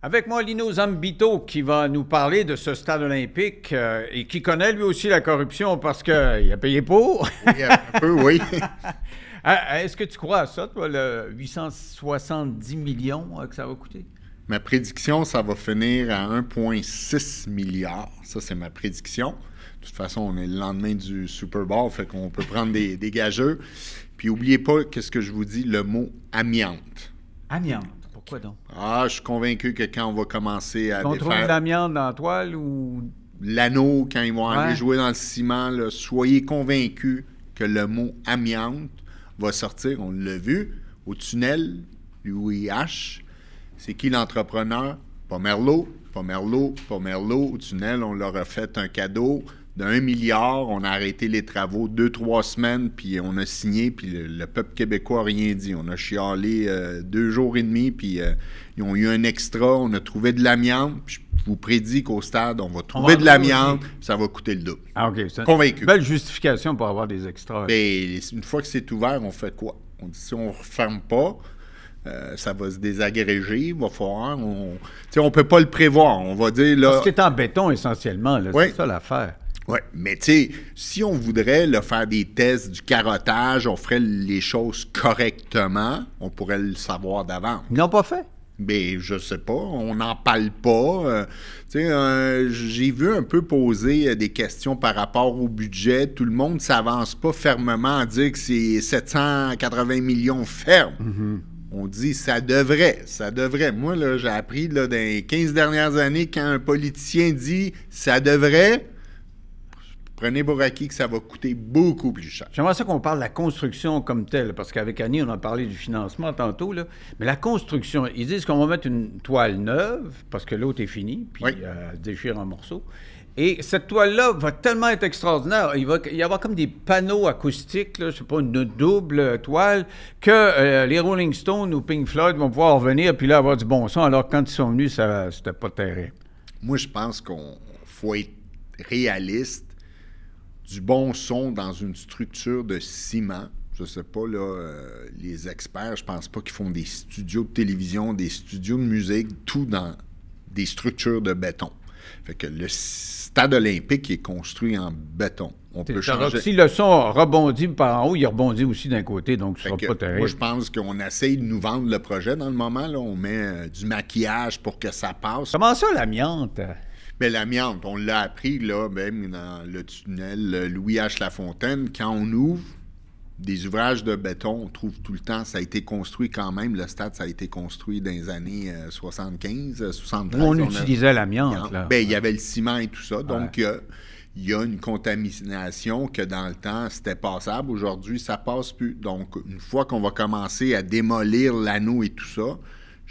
Avec moi, Lino Zambito, qui va nous parler de ce stade olympique euh, et qui connaît lui aussi la corruption parce qu'il a payé pour. oui, un peu, oui. Ah, est-ce que tu crois à ça, toi, le 870 millions euh, que ça va coûter? Ma prédiction, ça va finir à 1,6 milliard. Ça, c'est ma prédiction. De toute façon, on est le lendemain du Super Bowl, fait qu'on peut prendre des, des gageux. Puis, n'oubliez pas, qu'est-ce que je vous dis, le mot amiante. Amiante. Pourquoi donc? Ah, je suis convaincu que quand on va commencer à. On trouve de l'amiante dans la toile ou? L'anneau, quand ils vont aller jouer dans le ciment, soyez convaincus que le mot amiante va sortir. On l'a vu au tunnel UIH. C'est qui l'entrepreneur? Pas Merlot, pas Merlot, pas Merlot. Au tunnel, on leur a fait un cadeau d'un milliard. On a arrêté les travaux deux, trois semaines, puis on a signé, puis le, peuple québécois n'a rien dit. On a chialé euh, deux jours et demi, puis euh, ils ont eu un extra. On a trouvé de l'amiante. Je vous prédis qu'au stade, on va trouver de l'amiante, ça va coûter le double. Ah, OK. Convaincu. Belle justification pour avoir des extras. Bien, une fois que c'est ouvert, on fait quoi? On dit si on ne referme pas, euh, ça va se désagréger, il va falloir. On ne peut pas le prévoir. On va dire là. Parce qu'il est en béton essentiellement, c'est ça l'affaire. Oui, mais tu sais, si on voudrait le faire des tests du carottage, on ferait les choses correctement, on pourrait le savoir d'avance. Ils n'ont pas fait? Ben, je sais pas, on n'en parle pas. Euh, euh, j'ai vu un peu poser euh, des questions par rapport au budget. Tout le monde ne s'avance pas fermement à dire que c'est 780 millions fermes. Mm-hmm. On dit ça devrait, ça devrait. Moi, là, j'ai appris là, dans les 15 dernières années, quand un politicien dit ça devrait, prenez pour acquis que ça va coûter beaucoup plus cher. J'aimerais ça qu'on parle de la construction comme telle, parce qu'avec Annie, on a parlé du financement tantôt, là. mais la construction, ils disent qu'on va mettre une toile neuve, parce que l'autre est fini, puis Oui. euh, elle se déchire en morceaux. Et cette toile-là va tellement être extraordinaire, il va y avoir comme des panneaux acoustiques, là, je sais pas, une double toile, que euh, les Rolling Stones ou Pink Floyd vont pouvoir revenir, puis là, avoir du bon son, alors que quand ils sont venus, ça c'était pas terrible. Moi, je pense qu'on faut être réaliste. Du bon son dans une structure de ciment. Je sais pas, là, euh, les experts, je pense pas qu'ils font des studios de télévision, des studios de musique, tout dans des structures de béton. Fait que le stade olympique est construit en béton. On peut changer. Si le son rebondit par en haut, il rebondit aussi d'un côté, donc ce sera pas terrible. moi, je pense qu'on essaye de nous vendre le projet dans le moment. Là. On met euh, du maquillage pour que ça passe. Comment ça, l'amiante? Mais l'amiante, on l'a appris là, même dans le tunnel euh, Louis H. Lafontaine. Quand on ouvre des ouvrages de béton, on trouve tout le temps, ça a été construit quand même. Le stade, ça a été construit dans les années euh, 75, euh, 73. On a- utilisait l'amiante, là. Ben, il y avait le ciment et tout ça. Donc, euh, il y a une contamination que dans le temps, c'était passable. Aujourd'hui, ça passe plus. Donc, une fois qu'on va commencer à démolir l'anneau et tout ça,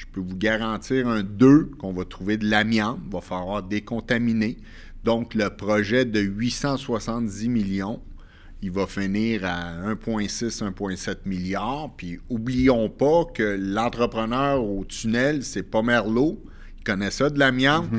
je peux vous garantir un 2 qu'on va trouver de l'amiante. Il va falloir décontaminer. Donc, le projet de 870 millions, il va finir à 1,6, 1,7 milliards. Puis, oublions pas que l'entrepreneur au tunnel, c'est pas Merlot. Il connaît ça de l'amiante.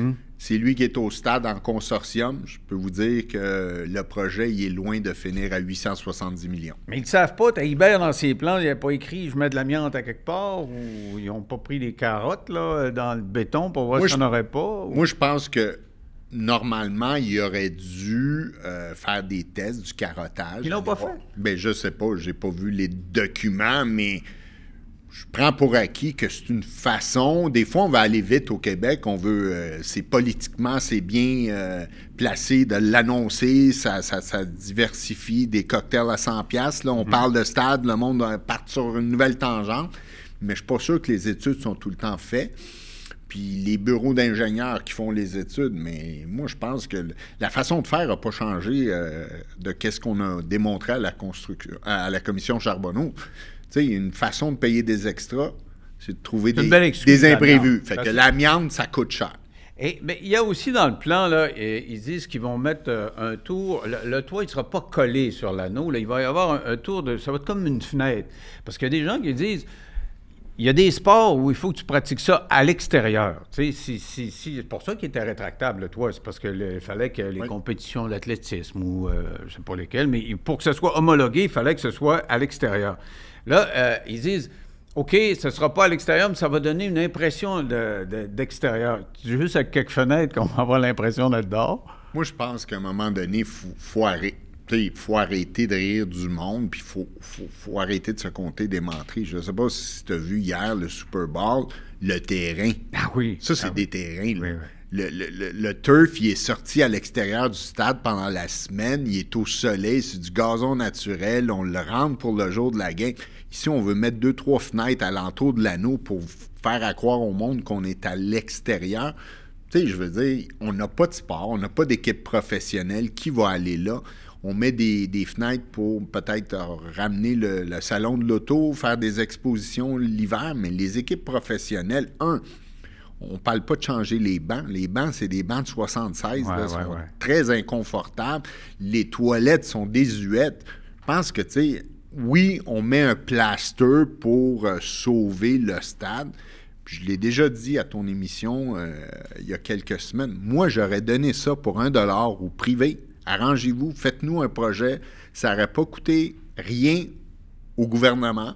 C'est lui qui est au stade en consortium. Je peux vous dire que le projet, il est loin de finir à 870 millions. Mais ils ne savent pas, Taïbert, dans ses plans, il n'a pas écrit « je mets de l'amiante à quelque part » ou ils n'ont pas pris les carottes là, dans le béton pour voir Moi, s'il n'y en aurait pas. ou- Moi, je pense que normalement, il aurait dû euh, faire des tests du carottage. Ils l'ont pas fait? Ben, je sais pas, j'ai pas vu les documents, mais je prends pour acquis que c'est une façon. Des fois, on va aller vite au Québec, on veut. euh, c'est politiquement, c'est bien euh, placé de l'annoncer, ça, ça- ça diversifie des cocktails à 100$. piastres, Là, on parle de stade, le monde part sur une nouvelle tangente, mais je suis pas sûr que les études sont tout le temps faites puis les bureaux d'ingénieurs qui font les études, mais moi, je pense que la façon de faire n'a pas changé euh, de qu'est-ce qu'on a démontré à la construction, à la commission Charbonneau. Sais, une façon de payer des extras, c'est de trouver des, belle excuse, des imprévus. l'amiante. Fait Ça, que l'amiante, ça coûte cher. Et, mais il y a aussi dans le plan, là, et- ils disent qu'ils vont mettre euh, un tour. Le, le toit, il ne sera pas collé sur l'anneau. là. Il va y avoir un, un tour de. Ça va être comme une fenêtre. Parce qu'il y a des gens qui disent. Il y a des sports où il faut que tu pratiques ça à l'extérieur. Tu sais, si, si, si- c'est pour ça qu'il était rétractable, le toit. C'est parce qu'il fallait que les Oui. compétitions d'athlétisme ou euh, je ne sais pas lesquelles, mais pour que ce soit homologué, il fallait que ce soit à l'extérieur. Là, euh, ils disent OK, ce ne sera pas à l'extérieur, mais ça va donner une impression de- de- d'extérieur. C'est juste avec quelques fenêtres qu'on va avoir l'impression d'être dehors? Moi, je pense qu'à un moment donné, il faut, faut arrêter. Il faut arrêter de rire du monde, puis il faut, faut, faut arrêter de se compter des menteries. Je ne sais pas si tu as vu hier le Super Bowl, le terrain. Ah oui. Ça, c'est Ah oui. des terrains. là. Oui, oui. Le, turf, il est sorti à l'extérieur du stade pendant la semaine. Il est au soleil, c'est du gazon naturel. On le rentre pour le jour de la game. Ici, on veut mettre deux, trois fenêtres alentour de l'anneau pour faire à croire au monde qu'on est à l'extérieur. Tu sais, je veux dire, on n'a pas de sport, on n'a pas d'équipe professionnelle. Qui va aller là? On met des, des fenêtres pour peut-être ramener le, le salon de l'auto, faire des expositions l'hiver, mais les équipes professionnelles, un, on parle pas de changer les bancs. Les bancs, c'est des bancs de 76, Ouais, là, ouais, sont ouais. très inconfortables. Les toilettes sont désuètes. Je pense que, tu sais, oui, on met un plaster pour euh, sauver le stade. Puis je l'ai déjà dit à ton émission euh, il y a quelques semaines. Moi, j'aurais donné ça pour un dollar au privé. Arrangez-vous, faites-nous un projet. Ça n'aurait pas coûté rien au gouvernement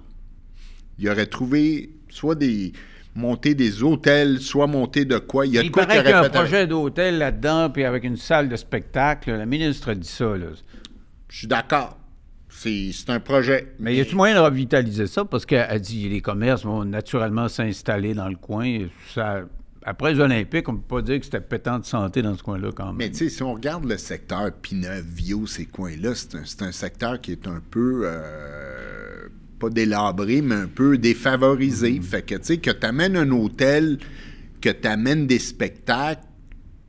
il aurait trouvé soit des monter des hôtels, soit monter de quoi. Il y a de Il quoi paraît qu'il y a un avec. projet d'hôtel là-dedans, puis avec une salle de spectacle. La ministre a dit ça. Là. Je suis d'accord. C'est un projet. Mais, y a-t-il moyen de revitaliser ça? Parce qu'elle dit les commerces vont naturellement s'installer dans le coin. Ça, après les Olympiques, on ne peut pas dire que c'était pétant de santé dans ce coin-là quand même. Mais tu sais, si on regarde le secteur Pinot, Vio, ces coins-là, c'est un, secteur qui est un peu. Euh, pas délabré, mais un peu défavorisé. Mm-hmm. Fait que, tu sais, que tu amènes un hôtel, que tu amènes des spectacles,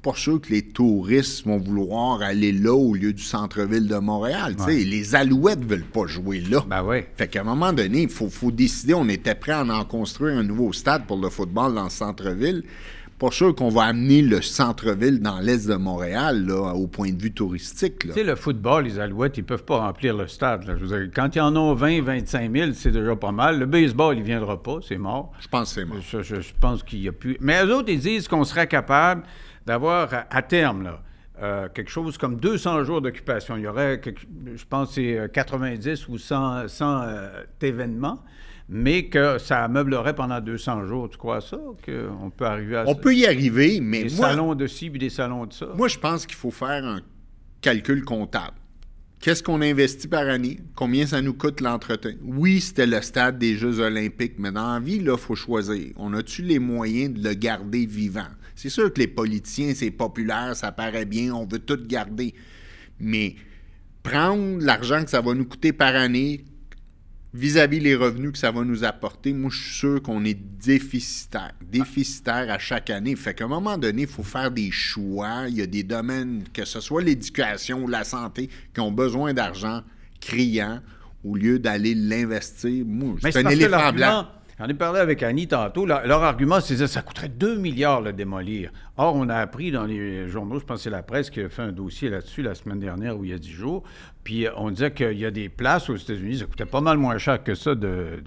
pas sûr que les touristes vont vouloir aller là au lieu du centre-ville de Montréal. Les Alouettes veulent pas jouer là. Ben ouais. Fait qu'à un moment donné, il faut, faut, décider. On était prêt à en construire un nouveau stade pour le football dans le centre-ville. Pas sûr qu'on va amener le centre-ville dans l'est de Montréal là, au point de vue touristique. Tu sais, le football, les Alouettes, ils peuvent pas remplir le stade. quand ils en ont 20, 25 000, c'est déjà pas mal. Le baseball, il viendra pas, c'est mort. Je pense que c'est mort. Je, je, pense qu'il y a plus. Mais eux autres, ils disent qu'on serait capable d'avoir à, terme là, euh, quelque chose comme 200 jours d'occupation. Il y aurait, je pense, c'est 90 euh, ou 100, 100 euh, événements, mais que ça ameublerait pendant 200 jours. Tu crois ça? Qu'on peut arriver à On peut y arriver, mais des salons de ci puis des salons de ça? Moi, je pense qu'il faut faire un calcul comptable. Qu'est-ce qu'on investit par année? Combien ça nous coûte l'entretien? Oui, c'était le stade des Jeux olympiques, mais dans la vie, là, il faut choisir. On a-tu les moyens de le garder vivant? C'est sûr que les politiciens, c'est populaire, ça paraît bien, on veut tout garder. Mais prendre l'argent que ça va nous coûter par année vis-à-vis les revenus que ça va nous apporter, moi, je suis sûr qu'on est déficitaire. Déficitaire à chaque année. Fait qu'à un moment donné, il faut faire des choix. Il y a des domaines, que ce soit l'éducation ou la santé, qui ont besoin d'argent criant au lieu d'aller l'investir. Moi, c'est un éléphant blanc. J'en ai parlé avec Annie tantôt. Leur, argument, c'est que ça coûterait 2 milliards de démolir. Or, on a appris dans les journaux, je pense que c'est la presse qui a fait un dossier là-dessus la semaine dernière ou il y a 10 jours. Puis euh, on disait qu'il y a des places aux États-Unis, ça coûtait pas mal moins cher que ça de,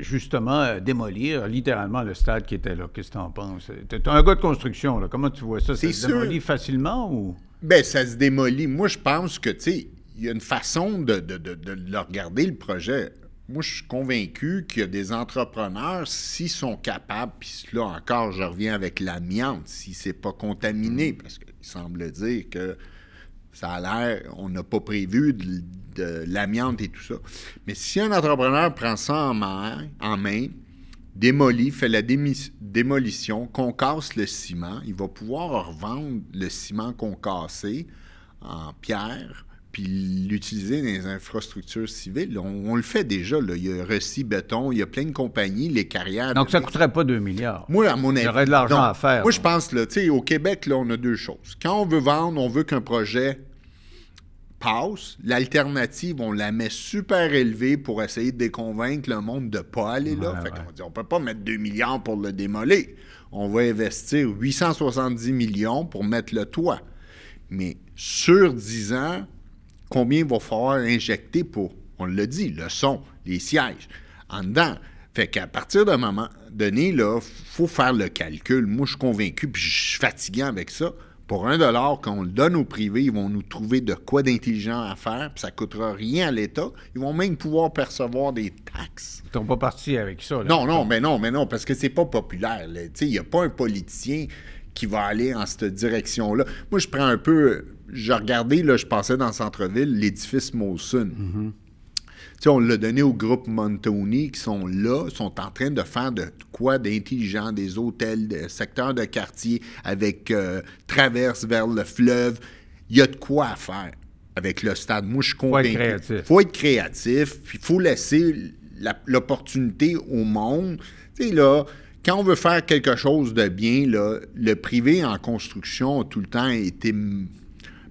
justement euh, démolir littéralement le stade qui était là. Qu'est-ce que tu en penses? Tu es un gars de construction, là. comment tu vois ça? Ça se démolit facilement ou? Bien, ça se démolit. Moi, je pense que, tu sais, il y a une façon de, de, de, regarder, le projet moi, je suis convaincu qu'il y a des entrepreneurs, s'ils sont capables, puis là encore, je reviens avec l'amiante, si c'est pas contaminé, mm. parce qu'il semble dire que ça a l'air, on n'a pas prévu de, l'amiante et tout ça. Mais si un entrepreneur prend ça en main, en main démolit, fait la démolition, concasse le ciment, il va pouvoir revendre le ciment concassé en pierre puis l'utiliser dans les infrastructures civiles. On, le fait déjà. Là. Il y a Reci Béton, il y a plein de compagnies, les carrières. Donc, ça ne coûterait pas 2 milliards. Moi, à mon avis. Il y aurait de l'argent à faire. Moi, je pense, là, au Québec, là, on a deux choses. Quand on veut vendre, on veut qu'un projet passe. L'alternative, on la met super élevée pour essayer de déconvaincre le monde de ne pas aller là. fait qu'on dit, on ne peut pas mettre 2 milliards pour le démolir. On va investir 870 millions pour mettre le toit. Mais sur 10 ans, combien il va falloir injecter pour, on l'a dit, le son, les sièges, en dedans. Fait qu'à partir d'un moment donné, il faut faire le calcul. Moi, je suis convaincu, puis je suis fatigué avec ça. Pour un dollar, quand on le donne au privé, ils vont nous trouver de quoi d'intelligent à faire, puis ça ne coûtera rien à l'État. Ils vont même pouvoir percevoir des taxes. Ils sont pas partis avec ça. non, non, mais non, mais non, parce que c'est pas populaire. Il n'y a pas un politicien qui va aller en cette direction-là. Moi, je prends un peu j'ai regardé, là, je passais dans le centre-ville, l'édifice Molson. On l'a donné au groupe Montoni qui sont là, sont en train de faire de quoi d'intelligent, des hôtels, des secteurs de quartier avec euh, traverse vers le fleuve. Il y a de quoi à faire avec le stade. Moi, je suis convaincu. Faut être créatif. faut être créatif, puis il faut laisser l'opportunité au monde. Tu sais, là, quand on veut faire quelque chose de bien, là, le privé en construction a tout le temps été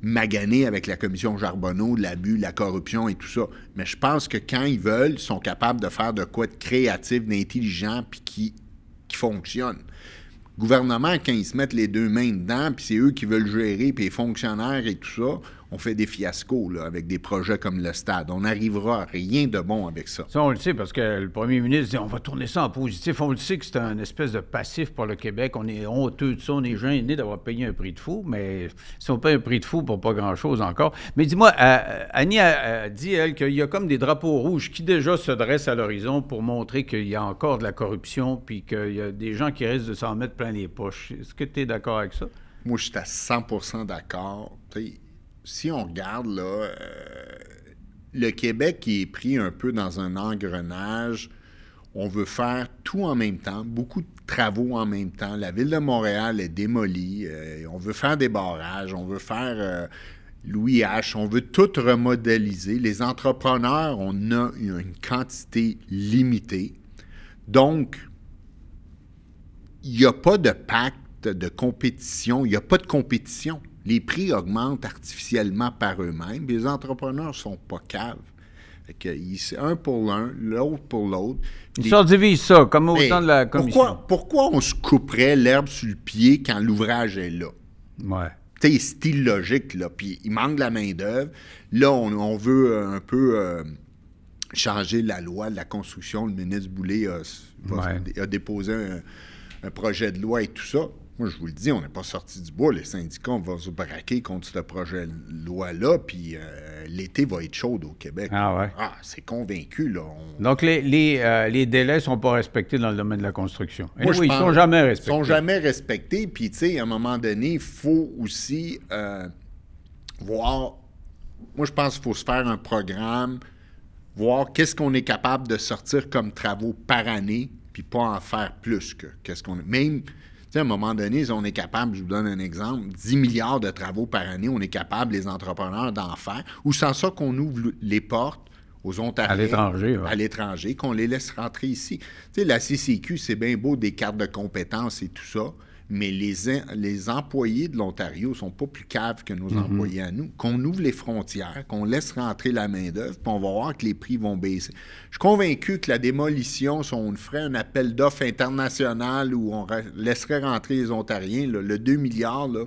magané avec la commission Charbonneau, l'abus, la corruption et tout ça. Mais je pense que quand ils veulent, ils sont capables de faire de quoi de créatif, d'intelligent, puis qui, qui fonctionne. Gouvernement, quand ils se mettent les deux mains dedans, puis c'est eux qui veulent gérer, puis les fonctionnaires et tout ça, on fait des fiascos là, avec des projets comme le stade. On n'arrivera à rien de bon avec ça. Ça, on le sait parce que le premier ministre dit on va tourner ça en positif. On le sait que c'est un espèce de passif pour le Québec. On est honteux de ça, on est gêné d'avoir payé un prix de fou, mais si on paye un prix de fou pour pas grand-chose encore. Mais dis-moi, euh, Annie a, dit, elle, qu'il y a comme des drapeaux rouges qui déjà se dressent à l'horizon pour montrer qu'il y a encore de la corruption puis qu'il y a des gens qui risquent de s'en mettre plein les poches. Est-ce que tu es d'accord avec ça? Moi, je suis à 100% d'accord si on regarde, euh, le Québec est pris un peu dans un engrenage. On veut faire tout en même temps, beaucoup de travaux en même temps. La ville de Montréal est démolie. Euh, on veut faire des barrages, on veut faire euh. On veut tout remodéliser. Les entrepreneurs, on a une quantité limitée. Donc, il n'y a pas de pacte de compétition, il n'y a pas de compétition. Les prix augmentent artificiellement par eux-mêmes. Les entrepreneurs ne sont pas caves. C'est un pour l'un, l'autre pour l'autre. Ils se divisent ça, comme au temps de la commission. Pourquoi, pourquoi on se couperait l'herbe sur le pied quand l'ouvrage est là? Ouais. C'est style logique, là. Puis il manque de la main-d'œuvre. Là, on, veut un peu euh, changer la loi de la construction. Le ministre Boulay a, déposé un, projet de loi et tout ça. Moi, je vous le dis, on n'est pas sorti du bois. Les syndicats, vont se braquer contre ce projet de loi-là, puis euh, l'été va être chaud au Québec. Ah ouais? Ah, c'est convaincu, là. Donc, les, les, euh, les délais ne sont pas respectés dans le domaine de la construction. oui, ils ne sont jamais respectés. Ils sont jamais respectés, puis, tu sais, à un moment donné, il faut aussi euh, voir... Moi, je pense qu'il faut se faire un programme, voir qu'est-ce qu'on est capable de sortir comme travaux par année, puis pas en faire plus que qu'est-ce qu'on... Même à un moment donné, on est capable, je vous donne un exemple, 10 milliards de travaux par année, on est capable, les entrepreneurs, d'en faire, ou sans ça qu'on ouvre les portes aux Ontariens. À l'étranger, À l'étranger, qu'on les laisse rentrer ici. Tu sais, la CCQ, c'est bien beau des cartes de compétences et tout ça, mais les, les employés de l'Ontario ne sont pas plus caves que nos mhm. employés à nous. Qu'on ouvre les frontières, qu'on laisse rentrer la main-d'œuvre, puis on va voir que les prix vont baisser. Je suis convaincu que la démolition, si on ferait un appel d'offres international où on laisserait rentrer les Ontariens, le 2 milliards, là,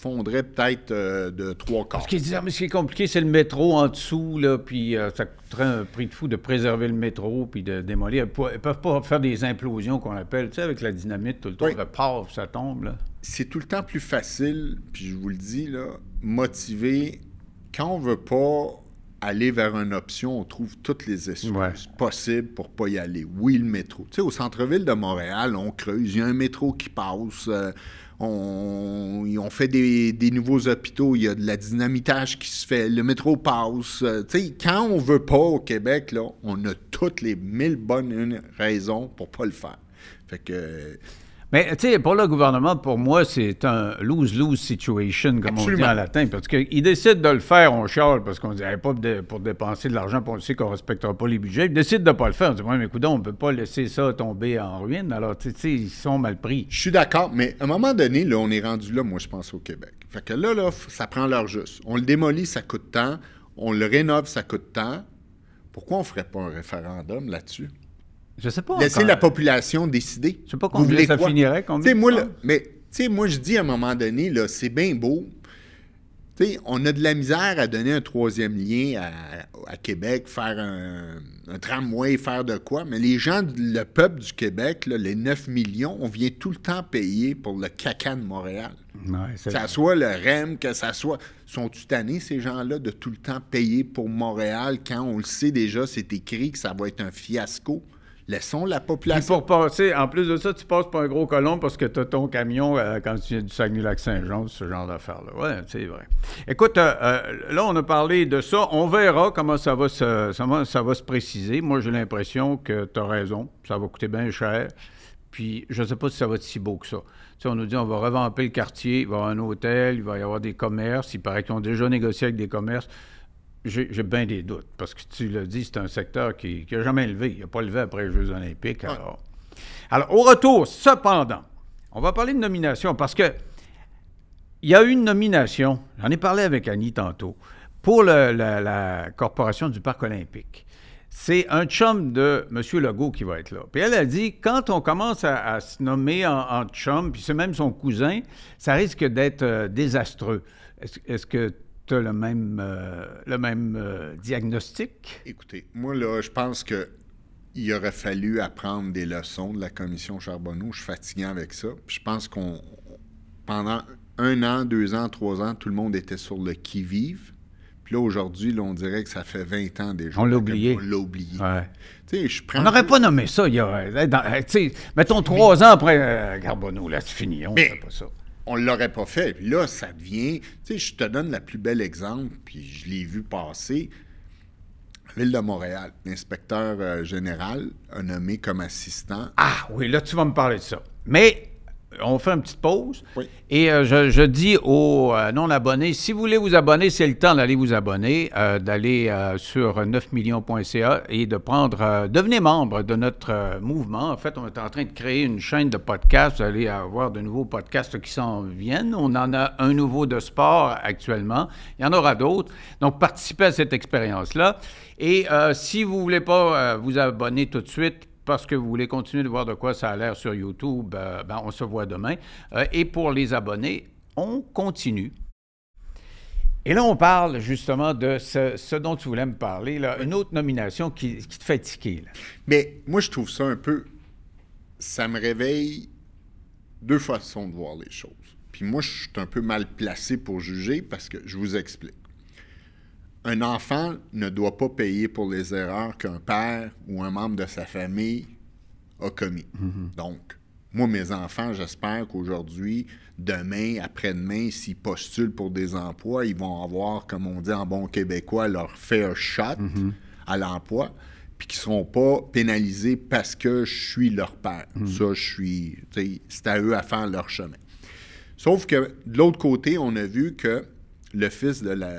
fondrait peut-être euh, de trois quarts. Ce qui, est, ce qui est compliqué, c'est le métro en dessous, là, puis euh, ça coûterait un prix de fou de préserver le métro, puis de démolir. Ils ne peuvent pas faire des implosions qu'on appelle, tu sais, avec la dynamite, tout le temps, oui. paf, ça tombe. Là. C'est tout le temps plus facile, puis je vous le dis, là, motiver. Quand on veut pas aller vers une option, on trouve toutes les excuses possibles pour pas y aller. Oui, le métro. Tu sais, au centre-ville de Montréal, on creuse, il y a un métro qui passe. Euh, on, on fait des, nouveaux hôpitaux, il y a de la dynamitage qui se fait, le métro passe. Euh, quand on veut pas au Québec, là, on a toutes les mille bonnes raisons pour pas le faire. Fait que mais, tu sais, pour le gouvernement, pour moi, c'est un lose-lose situation, comme on dit en latin. Parce qu'ils décident de le faire, on chiale, parce qu'on ne dirait pas pour dépenser de l'argent, puis on sait qu'on ne respectera pas les budgets. Ils décident de ne pas le faire. On dit, ouais, mais écoute, on ne peut pas laisser ça tomber en ruine. Alors, tu sais, ils sont mal pris. Je suis d'accord, mais à un moment donné, là, on est rendu là, moi, je pense, au Québec. Fait que là, là, ça prend l'heure juste. On le démolit, ça coûte tant. On le rénove, ça coûte tant. Pourquoi on ne ferait pas un référendum là-dessus? Je sais pas. Laissez la population décider. Je sais pas combien ça finirait. Combien moi, mais tu sais, moi, je dis à un moment donné, là, c'est bien beau. sais, on a de la misère à donner un troisième lien à, Québec, faire un, tramway, faire de quoi. Mais les gens, le peuple du Québec, les 9 millions, on vient tout le temps payer pour le caca de Montréal. que ça soit le REM, que ça soit. Sont-tu tannés, ces gens-là, de tout le temps payer pour Montréal quand on le sait déjà, c'est écrit que ça va être un fiasco? Laissons la population. pour passer, en plus de ça, tu passes pas un gros colon parce que tu as ton camion euh, quand tu viens du Saguenay-Lac-Saint-Jean, ce genre d'affaires-là. Oui, c'est vrai. Écoute, euh, euh, là, on a parlé de ça. On verra comment ça va se, ça va, se préciser. Moi, j'ai l'impression que tu as raison. Ça va coûter bien cher. Puis, je ne sais pas si ça va être si beau que ça. Tu sais, on nous dit on va revamper le quartier, il va y avoir un hôtel, il va y avoir des commerces. Il paraît qu'ils ont déjà négocié avec des commerces j'ai bien des doutes, parce que tu l'as dit, c'est un secteur qui n'a jamais levé. Il n'a pas levé après les Jeux olympiques. Alors. alors, au retour, cependant, on va parler de nomination, parce que il y a eu une nomination, j'en ai parlé avec Annie tantôt, pour la, Corporation du Parc olympique. C'est un chum de M. Legault qui va être là. Puis elle a dit, quand on commence à, se nommer en, chum, puis c'est même son cousin, ça risque d'être euh, désastreux. Est-ce que le même, euh, le même euh, diagnostic? Écoutez, moi, là, je pense que il aurait fallu apprendre des leçons de la commission Charbonneau. Je suis fatigué avec ça. je pense qu'on, pendant un an, deux ans, trois ans, tout le monde était sur le qui-vive. Puis là, aujourd'hui, on dirait que ça fait 20 ans déjà. On l'a oublié. On l'a oublié. Je on n'aurait pas nommé ça il y a. Dans, mettons trois ans après euh, Charbonneau, là, c'est fini. On ne fait pas ça on ne l'aurait pas fait. Puis là, ça devient. Tu sais, je te donne la plus belle exemple, puis je l'ai vu passer. Ville de Montréal, l'inspecteur euh, général a nommé comme assistant. Ah oui, là, tu vas me parler de ça. Mais on fait une petite pause. Oui. Et euh, je, je dis aux euh, non-abonnés, si vous voulez vous abonner, c'est le temps d'aller vous abonner, euh, d'aller sur 9millions.ca et de prendre, devenez membre de notre mouvement. En fait, on est en train de créer une chaîne de podcasts. Vous allez avoir de nouveaux podcasts qui s'en viennent. On en a un nouveau de sport actuellement. Il y en aura d'autres. Donc, participez à cette expérience-là. Et si vous ne voulez pas vous abonner tout de suite, parce que vous voulez continuer de voir de quoi ça a l'air sur YouTube, euh, ben, on se voit demain. Euh, et pour les abonnés, on continue. Et là, on parle justement de ce, dont tu voulais me parler, une autre nomination qui, qui te fait tiquer. là. Mais moi, je trouve ça un peu. Ça me réveille deux façons de voir les choses. Puis moi, je suis un peu mal placé pour juger parce que je vous explique. Un enfant ne doit pas payer pour les erreurs qu'un père ou un membre de sa famille a commis. Donc, moi, mes enfants, j'espère qu'aujourd'hui, demain, après-demain, s'ils postulent pour des emplois, ils vont avoir, comme on dit en bon québécois, leur fair shot à l'emploi, puis qu'ils ne seront pas pénalisés parce que je suis leur père. Ça, je suis. C'est à eux à faire leur chemin. Sauf que de l'autre côté, on a vu que le fils de la,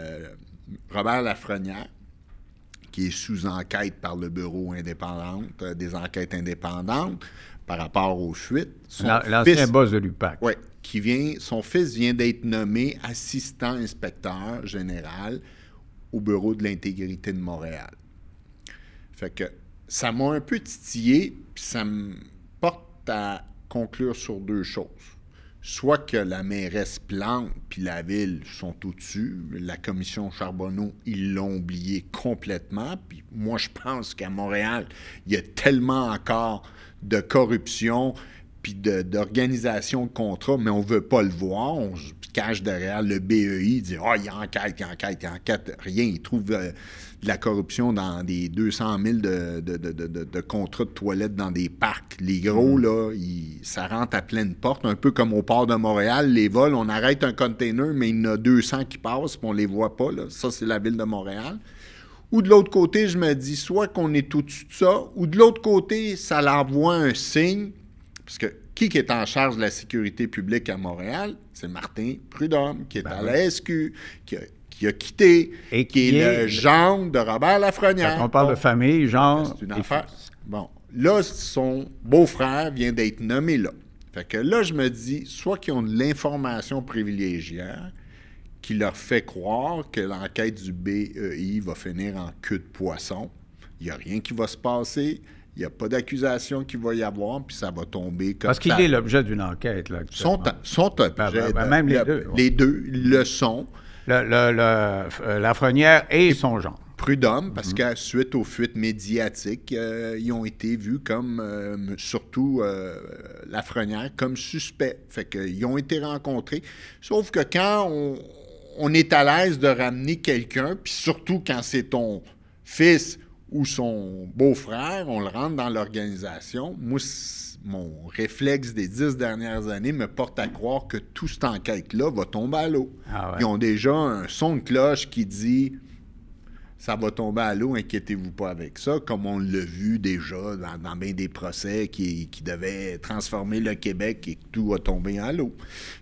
Robert Lafrenière, qui est sous enquête par le bureau indépendant, euh, des enquêtes indépendantes par rapport aux fuites. L'ancien boss de l'UPAC. oui, qui vient, son fils vient d'être nommé assistant inspecteur général au bureau de l'intégrité de Montréal. Fait que ça m'a un peu titillé, puis ça me porte à conclure sur deux choses. Soit que la mairesse Plante puis la ville sont au-dessus, la commission Charbonneau, ils l'ont oublié complètement. Puis moi, je pense qu'à Montréal, il y a tellement encore de corruption puis d'organisation de, contrats, mais on veut pas le voir. On se cache derrière le BEI, dit « Ah, il enquête, il enquête, il enquête. » Rien, il trouve euh, de la corruption dans des 200 000 de, de, de- de- de- de contrats de toilettes dans des parcs. Les gros, là, ils- ça rentre à pleine porte, un peu comme au port de Montréal. Les vols, on arrête un container, mais il y en a 200 qui passent, puis on les voit pas. Là. Ça, c'est la ville de Montréal. Ou de l'autre côté, je me dis soit qu'on est au-dessus de ça, ou de l'autre côté, ça l'envoie un signe. Parce que qui qui est en charge de la sécurité publique à Montréal? C'est Martin Prudhomme, qui est Ben à oui. la SQ, qui a, qui a quitté, Et qui, qui est, est- le gendre de Robert Lafrenière. Quand on parle Bon, de famille, genre. c'est une affaire. Bon, là, son beau-frère vient d'être nommé là. Fait que là, je me dis, soit qu'ils ont de l'information privilégiée qui leur fait croire que l'enquête du BEI va finir en queue de poisson. Il n'y a rien qui va se passer. Il n'y a pas d'accusation qui va y avoir, puis ça va tomber comme Parce qu'il est l'objet d'une enquête, là. sont, sont objet Ben, ben, ben, de- même les le- deux, ouais. Les deux le sont. Le, le- le- euh, Lafrenière et son genre. Prud'homme, parce que suite aux fuites médiatiques, euh, ils ont été vus comme, euh, surtout euh, Lafrenière, comme suspects. Fait qu'ils ont été rencontrés. Sauf que quand on, on est à l'aise de ramener quelqu'un, puis surtout quand c'est ton fils ou son beau-frère, on le rentre dans l'organisation. Moi, mon réflexe des dix dernières années me porte à croire que toute cette enquête-là va tomber à l'eau. Ah ouais. Ils ont déjà un son de cloche qui dit ça va tomber à l'eau, inquiétez-vous pas avec ça, comme on l'a vu déjà dans, dans bien des procès qui, qui devaient transformer le Québec et que tout a tombé à l'eau.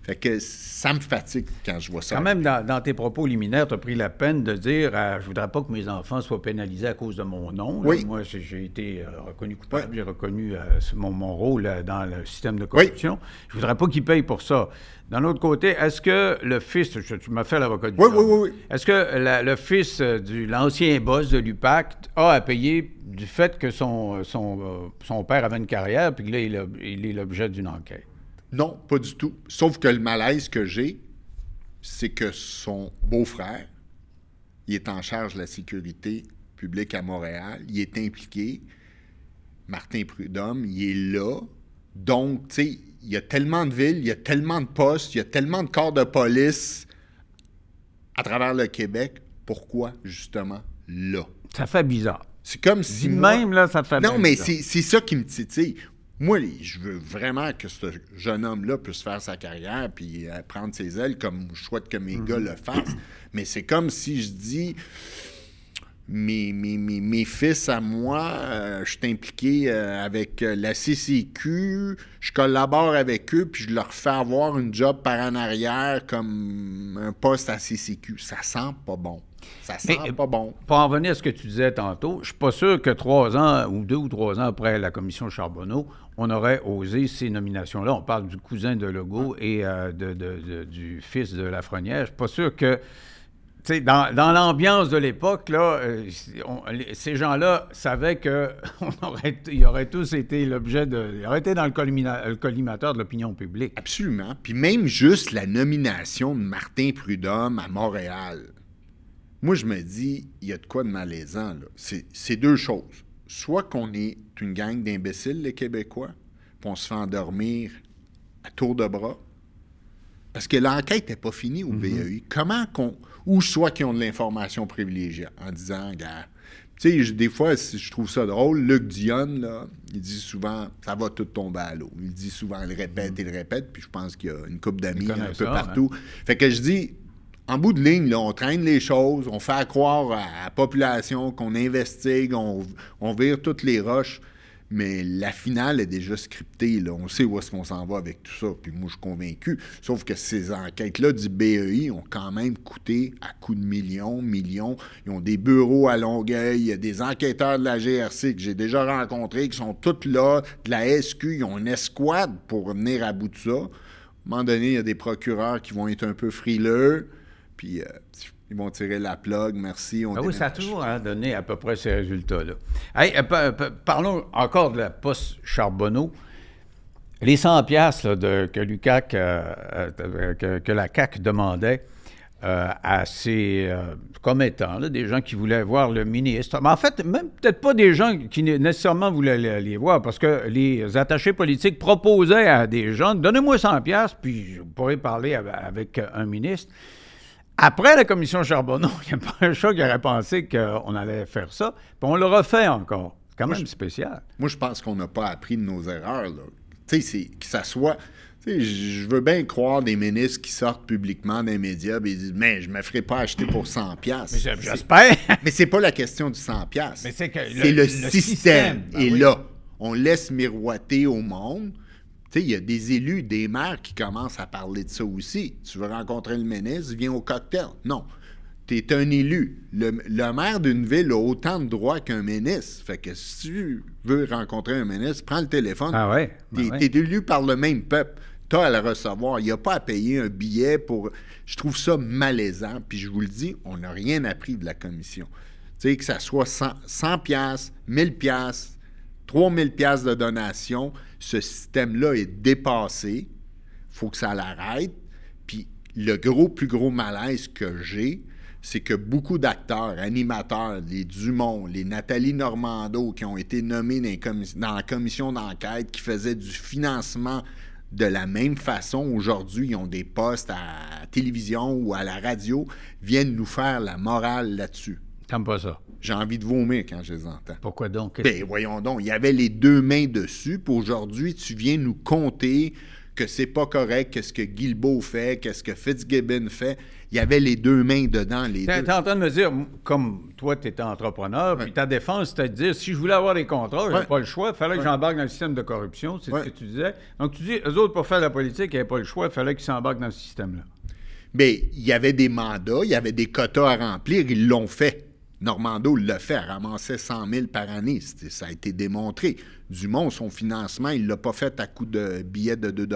Fait que ça me fatigue quand je vois ça. Quand même, dans, dans tes propos liminaires, tu as pris la peine de dire euh, Je voudrais pas que mes enfants soient pénalisés à cause de mon nom. Là, Oui. Moi, j'ai été euh, reconnu coupable, j'ai reconnu euh, mon, mon rôle euh, dans le système de corruption. Je voudrais pas qu'ils payent pour ça. D'un autre côté, est-ce que le fils, je- tu m'as fait l'avocat du Oui, oui, oui, oui. Est-ce que la- le fils euh, de l'ancien boss de l'UPAC a à payer du fait que son, son, euh, son père avait une carrière, puis que là, il, a- il est l'objet d'une enquête? Non, pas du tout. Sauf que le malaise que j'ai, c'est que son beau-frère, il est en charge de la sécurité publique à Montréal, il est impliqué. Martin Prudhomme, il est là. Donc, tu sais, y a tellement de villes, il y a tellement de postes, il y a tellement de corps de police à travers le Québec. Pourquoi, justement, là? Ça fait bizarre. C'est comme si. Dis moi- même, là, ça fait non, bien mais bizarre. c'est ça qui me titille. Moi, je veux vraiment que ce jeune homme-là puisse faire sa carrière puis euh, prendre ses ailes comme je souhaite que mes gars le fassent. Mais c'est comme si je dis mes, mes, fils à moi, euh, je suis impliqué euh, avec euh, la CCQ, je collabore avec eux, puis je leur fais avoir une job par en arrière comme un poste à CCQ. Ça sent pas bon. Ça sent pas bon. Pour en revenir à ce que tu disais tantôt, je suis pas sûr que trois ans ou deux ou trois ans après la commission Charbonneau, on aurait osé ces nominations-là. On parle du cousin de Legault et du fils de Lafrenière. Je suis pas sûr que dans, dans l'ambiance de l'époque, là, euh, ces gens-là savaient qu'ils aurait, auraient tous été l'objet de. Ils auraient été dans le, collimateur de l'opinion publique. Absolument. Puis même juste la nomination de Martin Prudhomme à Montréal. Moi, je me dis, il y a de quoi de malaisant, là. C'est deux choses. Soit qu'on est une gang d'imbéciles, les Québécois, puis on se fait endormir à tour de bras. Parce que l'enquête n'est pas finie au mm Comment qu'on ou soit qui ont de l'information privilégiée en disant, gars, tu sais, des fois, je trouve ça drôle. Luc Dion, là, il dit souvent, ça va tout tomber à l'eau. Il dit souvent, il répète, il répète, puis je pense qu'il y a une coupe d'amis un peu partout. Fait que je dis, en bout de ligne, là, on traîne les choses, on fait croire à la population qu'on investigue, on, on vire toutes les roches mais la finale est déjà scriptée. Là. On sait où est-ce qu'on s'en va avec tout ça. Puis moi, je suis convaincu. Sauf que ces enquêtes-là du BEI ont quand même coûté à coups de millions, millions. Ils ont des bureaux à Longueuil. Il y a des enquêteurs de la GRC que j'ai déjà rencontrés qui sont tous là, de la SQ. Ils ont une escouade pour venir à bout de ça. À un moment donné, il y a des procureurs qui vont être un peu frileux. Puis, euh, ils vont tirer la plug, merci. On ah oui, ça a toujours hein, donné à peu près ces résultats-là. Euh, parlons encore de la poste Charbonneau. Les 100 piastres que, l'UCAC, euh, euh, que, la CAC demandait à ses commettants, des gens qui voulaient voir le ministre. Mais en fait, même peut-être pas des gens qui nécessairement voulaient les, voir, parce que les attachés politiques proposaient à des gens, donnez-moi 100 piastres, puis je pourrais parler avec un ministre. Après la commission Charbonneau, il n'y a pas un chat qui aurait pensé qu'on allait faire ça. Puis on le refait encore. quand même spécial. Moi, je pense qu'on n'a pas appris de nos erreurs. Tu sais, que ça soit. Je veux bien croire des ministres qui sortent publiquement des médias et disent Mais je ne me ferai pas acheter pour 100$. J'espère. Mais c'est pas la question du 100$. Mais c'est le, système. et ben là. On laisse miroiter au monde il y a des élus, des maires qui commencent à parler de ça aussi. Tu veux rencontrer le ministre, viens au cocktail. Non. Tu es un élu. Le, maire d'une ville a autant de droits qu'un ministre. Fait que si tu veux rencontrer un ministre, prends le téléphone. Ah ouais? tu es, élu par le même peuple. Tu as à le recevoir. Il n'y a pas à payer un billet pour. Je trouve ça malaisant. Puis je vous le dis, on n'a rien appris de la commission. Tu sais, que ça soit 100, 100 1000 pièces 3000 pièces de donation, ce système-là est dépassé. Il faut que ça l'arrête. Puis le gros, plus gros malaise que j'ai, c'est que beaucoup d'acteurs, animateurs, les Dumont, les Nathalie Normando, qui ont été nommés dans, la commission d'enquête, qui faisaient du financement de la même façon, aujourd'hui, ils ont des postes à la télévision ou à la radio, viennent nous faire la morale là-dessus. T'aimes pas ça? J'ai envie de vomir quand je les entends. Pourquoi donc? Ben, voyons donc, il y avait les deux mains dessus, puis aujourd'hui, tu viens nous compter que c'est pas correct, qu'est-ce que Guilbeault fait, qu'est-ce que Fitzgibbon fait. Il y avait les deux mains dedans, les deux. Tu es en train de me dire, comme toi, tu étais entrepreneur, puis ta défense, c'était de dire, si je voulais avoir des contrats, j'avais pas le choix, il fallait que j'embarque dans le système de corruption, c'est ce que tu disais. Donc, tu dis, eux autres, pour faire la politique, ils n'avaient pas le choix, il fallait qu'ils s'embarquent dans ce système-là. Bien, il y avait des mandats, il y avait des quotas à remplir, ils l'ont fait. Normando l'a fait, ramassait 100 000 par année. Ça a été démontré. Dumont, son financement, il ne l'a pas fait à coup de billets de 2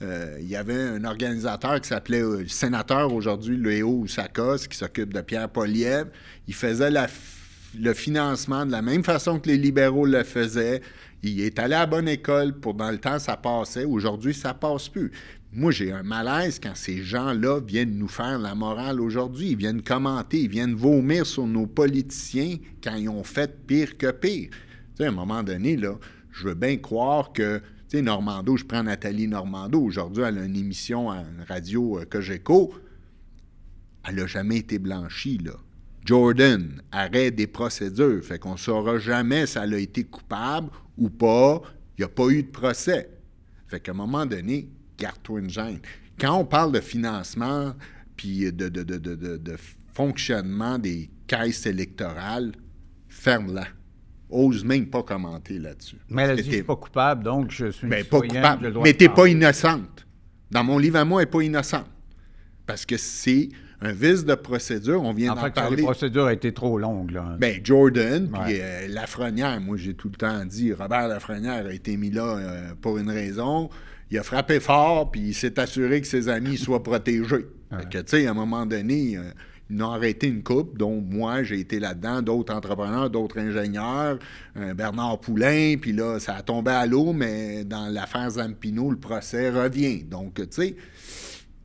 euh, il y avait un organisateur qui s'appelait euh, le sénateur aujourd'hui, Léo Oussakos, qui s'occupe de Pierre Poliev. Il faisait le financement de la même façon que les libéraux le faisaient. Il est allé à bonne école. Pour dans le temps, ça passait. Aujourd'hui, ça passe plus. Moi, j'ai un malaise quand ces gens-là viennent nous faire la morale aujourd'hui. Ils viennent commenter, ils viennent vomir sur nos politiciens quand ils ont fait pire que pire. Tu à un moment donné, je veux bien croire que, tu sais, Normando, je prends Nathalie Normando, aujourd'hui, elle a une émission à une radio euh, j'écoute. Elle n'a jamais été blanchie, là. Jordan, arrête des procédures. Fait qu'on ne saura jamais si elle a été coupable ou pas. Il n'y a pas eu de procès. Fait qu'à un moment donné, garde-toi Quand on parle de financement puis de, de, fonctionnement des caisse électorale, ferme-la. Ose même pas commenter là-dessus. Mais elle a dit que je suis pas coupable, donc je suis ben, pas coupable. Mais t'es pas innocente. Dans mon livre à moi, elle n'est pas innocente. Parce que c'est un vice de procédure. On vient En d'en fait, parler. les procédures a été trop longues. Là. Ben, Jordan, puis euh, Lafrenière, moi j'ai tout le temps dit, Robert Lafrenière a été mis là euh, pour une raison. Il a frappé fort, puis il s'est assuré que ses amis soient protégés. Fait que, tu sais, à un moment donné, euh, ils ont arrêté une coupe, dont moi, j'ai été là-dedans, d'autres entrepreneurs, d'autres ingénieurs, euh, Bernard Poulain, puis là, ça a tombé à l'eau, mais dans l'affaire Zampino, le procès revient. Donc, tu sais,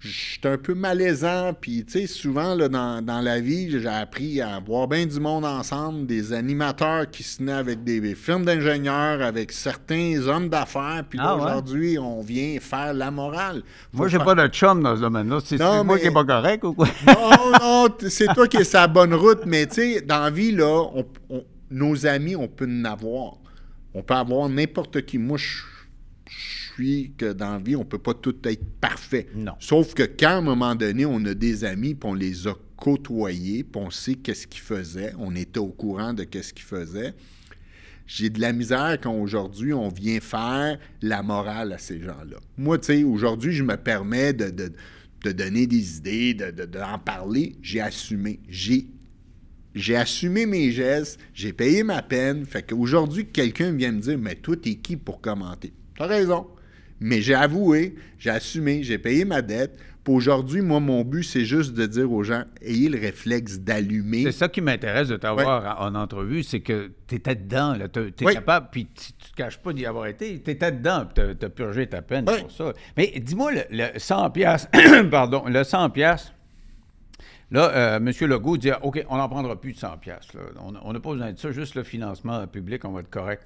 je suis un peu malaisant, puis tu sais, souvent là, dans, dans la vie, j'ai appris à voir bien du monde ensemble, des animateurs qui se tenaient avec des firmes d'ingénieurs, avec certains hommes d'affaires, puis là, Ah ouais? aujourd'hui, on vient faire la morale. Moi, j'ai faire- pas de chum dans ce domaine-là. C'est Non, c'est moi mais- qui est pas correct ou quoi? non, non, c'est toi qui es la bonne route, mais tu sais, dans la vie, là, on- on- nos amis, on peut en avoir. On peut avoir n'importe qui. Moi, je suis que dans la vie, on peut pas tout être parfait. Non. Sauf que quand, à un moment donné, on a des amis, puis on les a côtoyés, puis on sait qu'est-ce qu'ils faisaient, on était au courant de qu'est-ce qu'ils faisaient, j'ai de la misère quand aujourd'hui on vient faire la morale à ces gens-là. Moi, tu sais, aujourd'hui, je me permets de, de- de donner des idées, de- de- d'en parler. J'ai assumé. J'ai, j'ai assumé mes gestes, j'ai payé ma peine. Fait qu'aujourd'hui, quelqu'un vient me dire Mais toi, t'es qui pour commenter T'as raison. Mais j'ai avoué, j'ai assumé, j'ai payé ma dette. Puis aujourd'hui, moi, mon but, c'est juste de dire aux gens ayez le réflexe d'allumer. C'est ça qui m'intéresse de t'avoir en, en entrevue, c'est que tu étais dedans, tu es capable, puis tu ne te caches pas d'y avoir été, tu étais dedans, puis tu as, purgé ta peine pour ça. Mais dis-moi, le, le 100 piastres, pardon, le 100 piastres, là, euh, M. Legault dit, OK, on n'en prendra plus de 100 piastres. là. On on n'a pas besoin de ça, juste le financement public, on va être correct.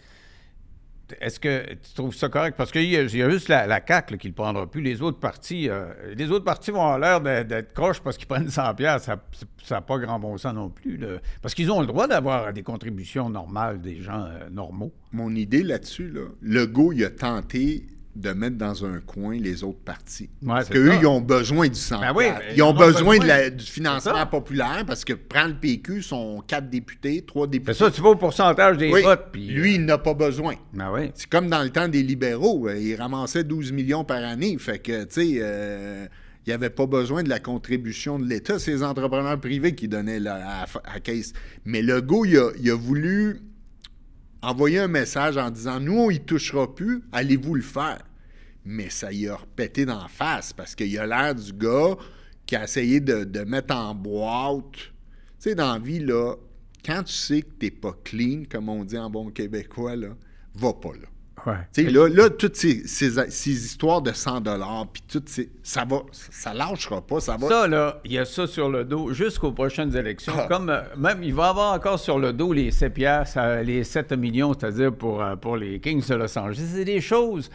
Est-ce que tu trouves ça correct? Parce qu'il y, y a juste la, la qui ne le prendra plus. Les autres partis, euh, les autres partis vont avoir l'air d'être croches parce qu'ils prennent 100 piastres. Ça n'a pas grand bon sens non plus. Parce qu'ils ont le droit d'avoir des contributions normales des gens euh, normaux. Mon idée là-dessus, là, Legault, il a tenté de mettre dans un coin les autres partis. Ouais, parce qu'eux, ils ont besoin du 100 Ben oui, ben, Ils ont besoin, de la- besoin. du financement populaire parce que prends le PQ, sont quatre députés, trois députés. C'est ça, tu vas au pourcentage des Oui, votes. Puis, lui, il n'a pas besoin. Ben oui. C'est comme dans le temps des libéraux. euh, Ils ramassaient 12 millions par année. Fait que, tu sais, euh, il n'y avait pas besoin de la contribution de l'État. C'est les entrepreneurs privés qui donnaient la, à, à caisse. Mais Legault, il a, il a voulu envoyer un message en disant Nous, on y touchera plus, allez-vous le faire? Mais ça y a repété d'en face parce qu'il a l'air du gars qui a essayé de, de mettre en boîte. Tu sais, dans la vie, là, quand tu sais que t'es pas clean, comme on dit en bon québécois, là, va pas là. Ouais. Là, là, toutes ces, ces- ces histoires de 100 puis toutes ces, ça va, ça lâchera pas, ça va. Ça, là, il y a ça sur le dos jusqu'aux prochaines élections. Ah. Comme euh, même, il va avoir encore sur le dos les 7 piastres, euh, les 7 millions, c'est-à-dire pour, euh, pour les Kings de Los Angeles. C'est des choses.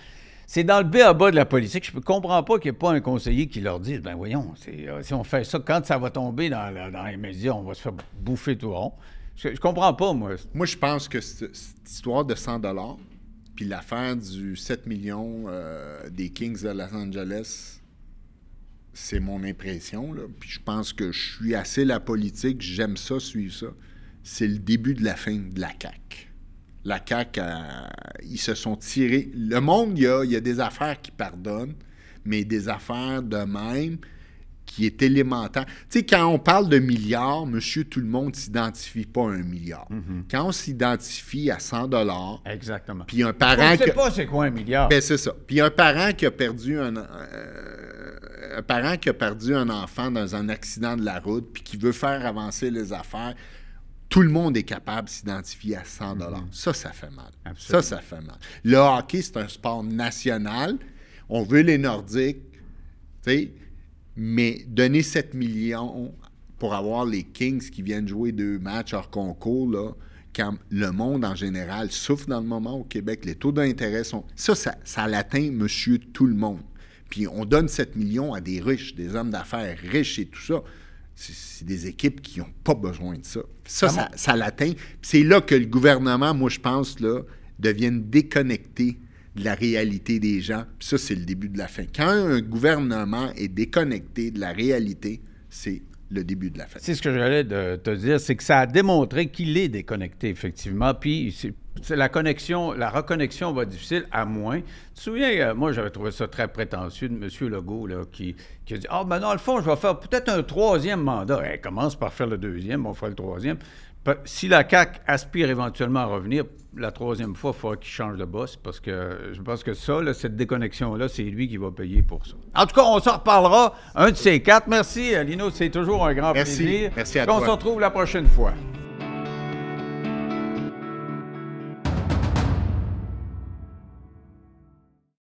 C'est dans le B à bas de la politique. Je ne comprends pas qu'il n'y ait pas un conseiller qui leur dise ben voyons, si on fait ça, quand ça va tomber dans, la- dans les médias, on va se faire bouffer tout rond. Je, je comprends pas, moi. Moi, je pense que cette, cette histoire de 100 puis l'affaire du 7 millions euh, des Kings de Los Angeles, c'est mon impression. Puis je pense que je suis assez la politique, j'aime ça, suivre ça. C'est le début de la fin de la CAQ. La CAQ, euh, ils se sont tirés. Le monde, il y a des affaires qui pardonnent, mais des affaires de même qui est élémentaire. Tu sais, quand on parle de milliards, monsieur, tout le monde ne s'identifie pas à un milliard. Quand on s'identifie à 100 dollars, Exactement. puis un parent... ne sait que- pas c'est quoi un milliard. ben, c'est ça. Puis un parent qui a perdu un, euh, un parent qui a perdu un enfant dans un accident de la route, puis qui veut faire avancer les affaires, tout le monde est capable de s'identifier à 100 dollars. Ça, ça fait mal. Absolument. Ça, ça fait mal. Le hockey, c'est un sport national. On veut les Nordiques, tu sais, mais donner 7 millions pour avoir les Kings qui viennent jouer deux matchs hors concours, là, quand le monde en général souffre dans le moment au Québec, les taux d'intérêt sont. Ça, ça, ça l'atteint monsieur tout le monde. Puis on donne 7 millions à des riches, des hommes d'affaires riches et tout ça. C'est des équipes qui n'ont pas besoin de ça. Ça, ça, ça l'atteint. Puis c'est là que le gouvernement, moi, je pense, là, devienne déconnecté de la réalité des gens. Puis ça, c'est le début de la fin. Quand un gouvernement est déconnecté de la réalité, c'est le début de la fête. C'est ce que j'allais te dire, c'est que ça a démontré qu'il est déconnecté, effectivement. Puis c'est la connexion, la reconnexion va difficile à moins. Tu te souviens, euh, moi j'avais trouvé ça très prétentieux de M. Legault là, qui, qui a dit Ah, ben dans le fond, je vais faire peut-être un troisième mandat. Eh, commence par faire le deuxième, on fera le troisième. Si la CAQ aspire éventuellement à revenir, la troisième fois, il faudra qu'il change de boss parce que je pense que ça, cette déconnexion-là, c'est lui qui va payer pour ça. En tout cas, on s'en reparlera un de ces quatre. Merci, Lino, c'est toujours un grand plaisir. Merci à toi. On se retrouve la prochaine fois.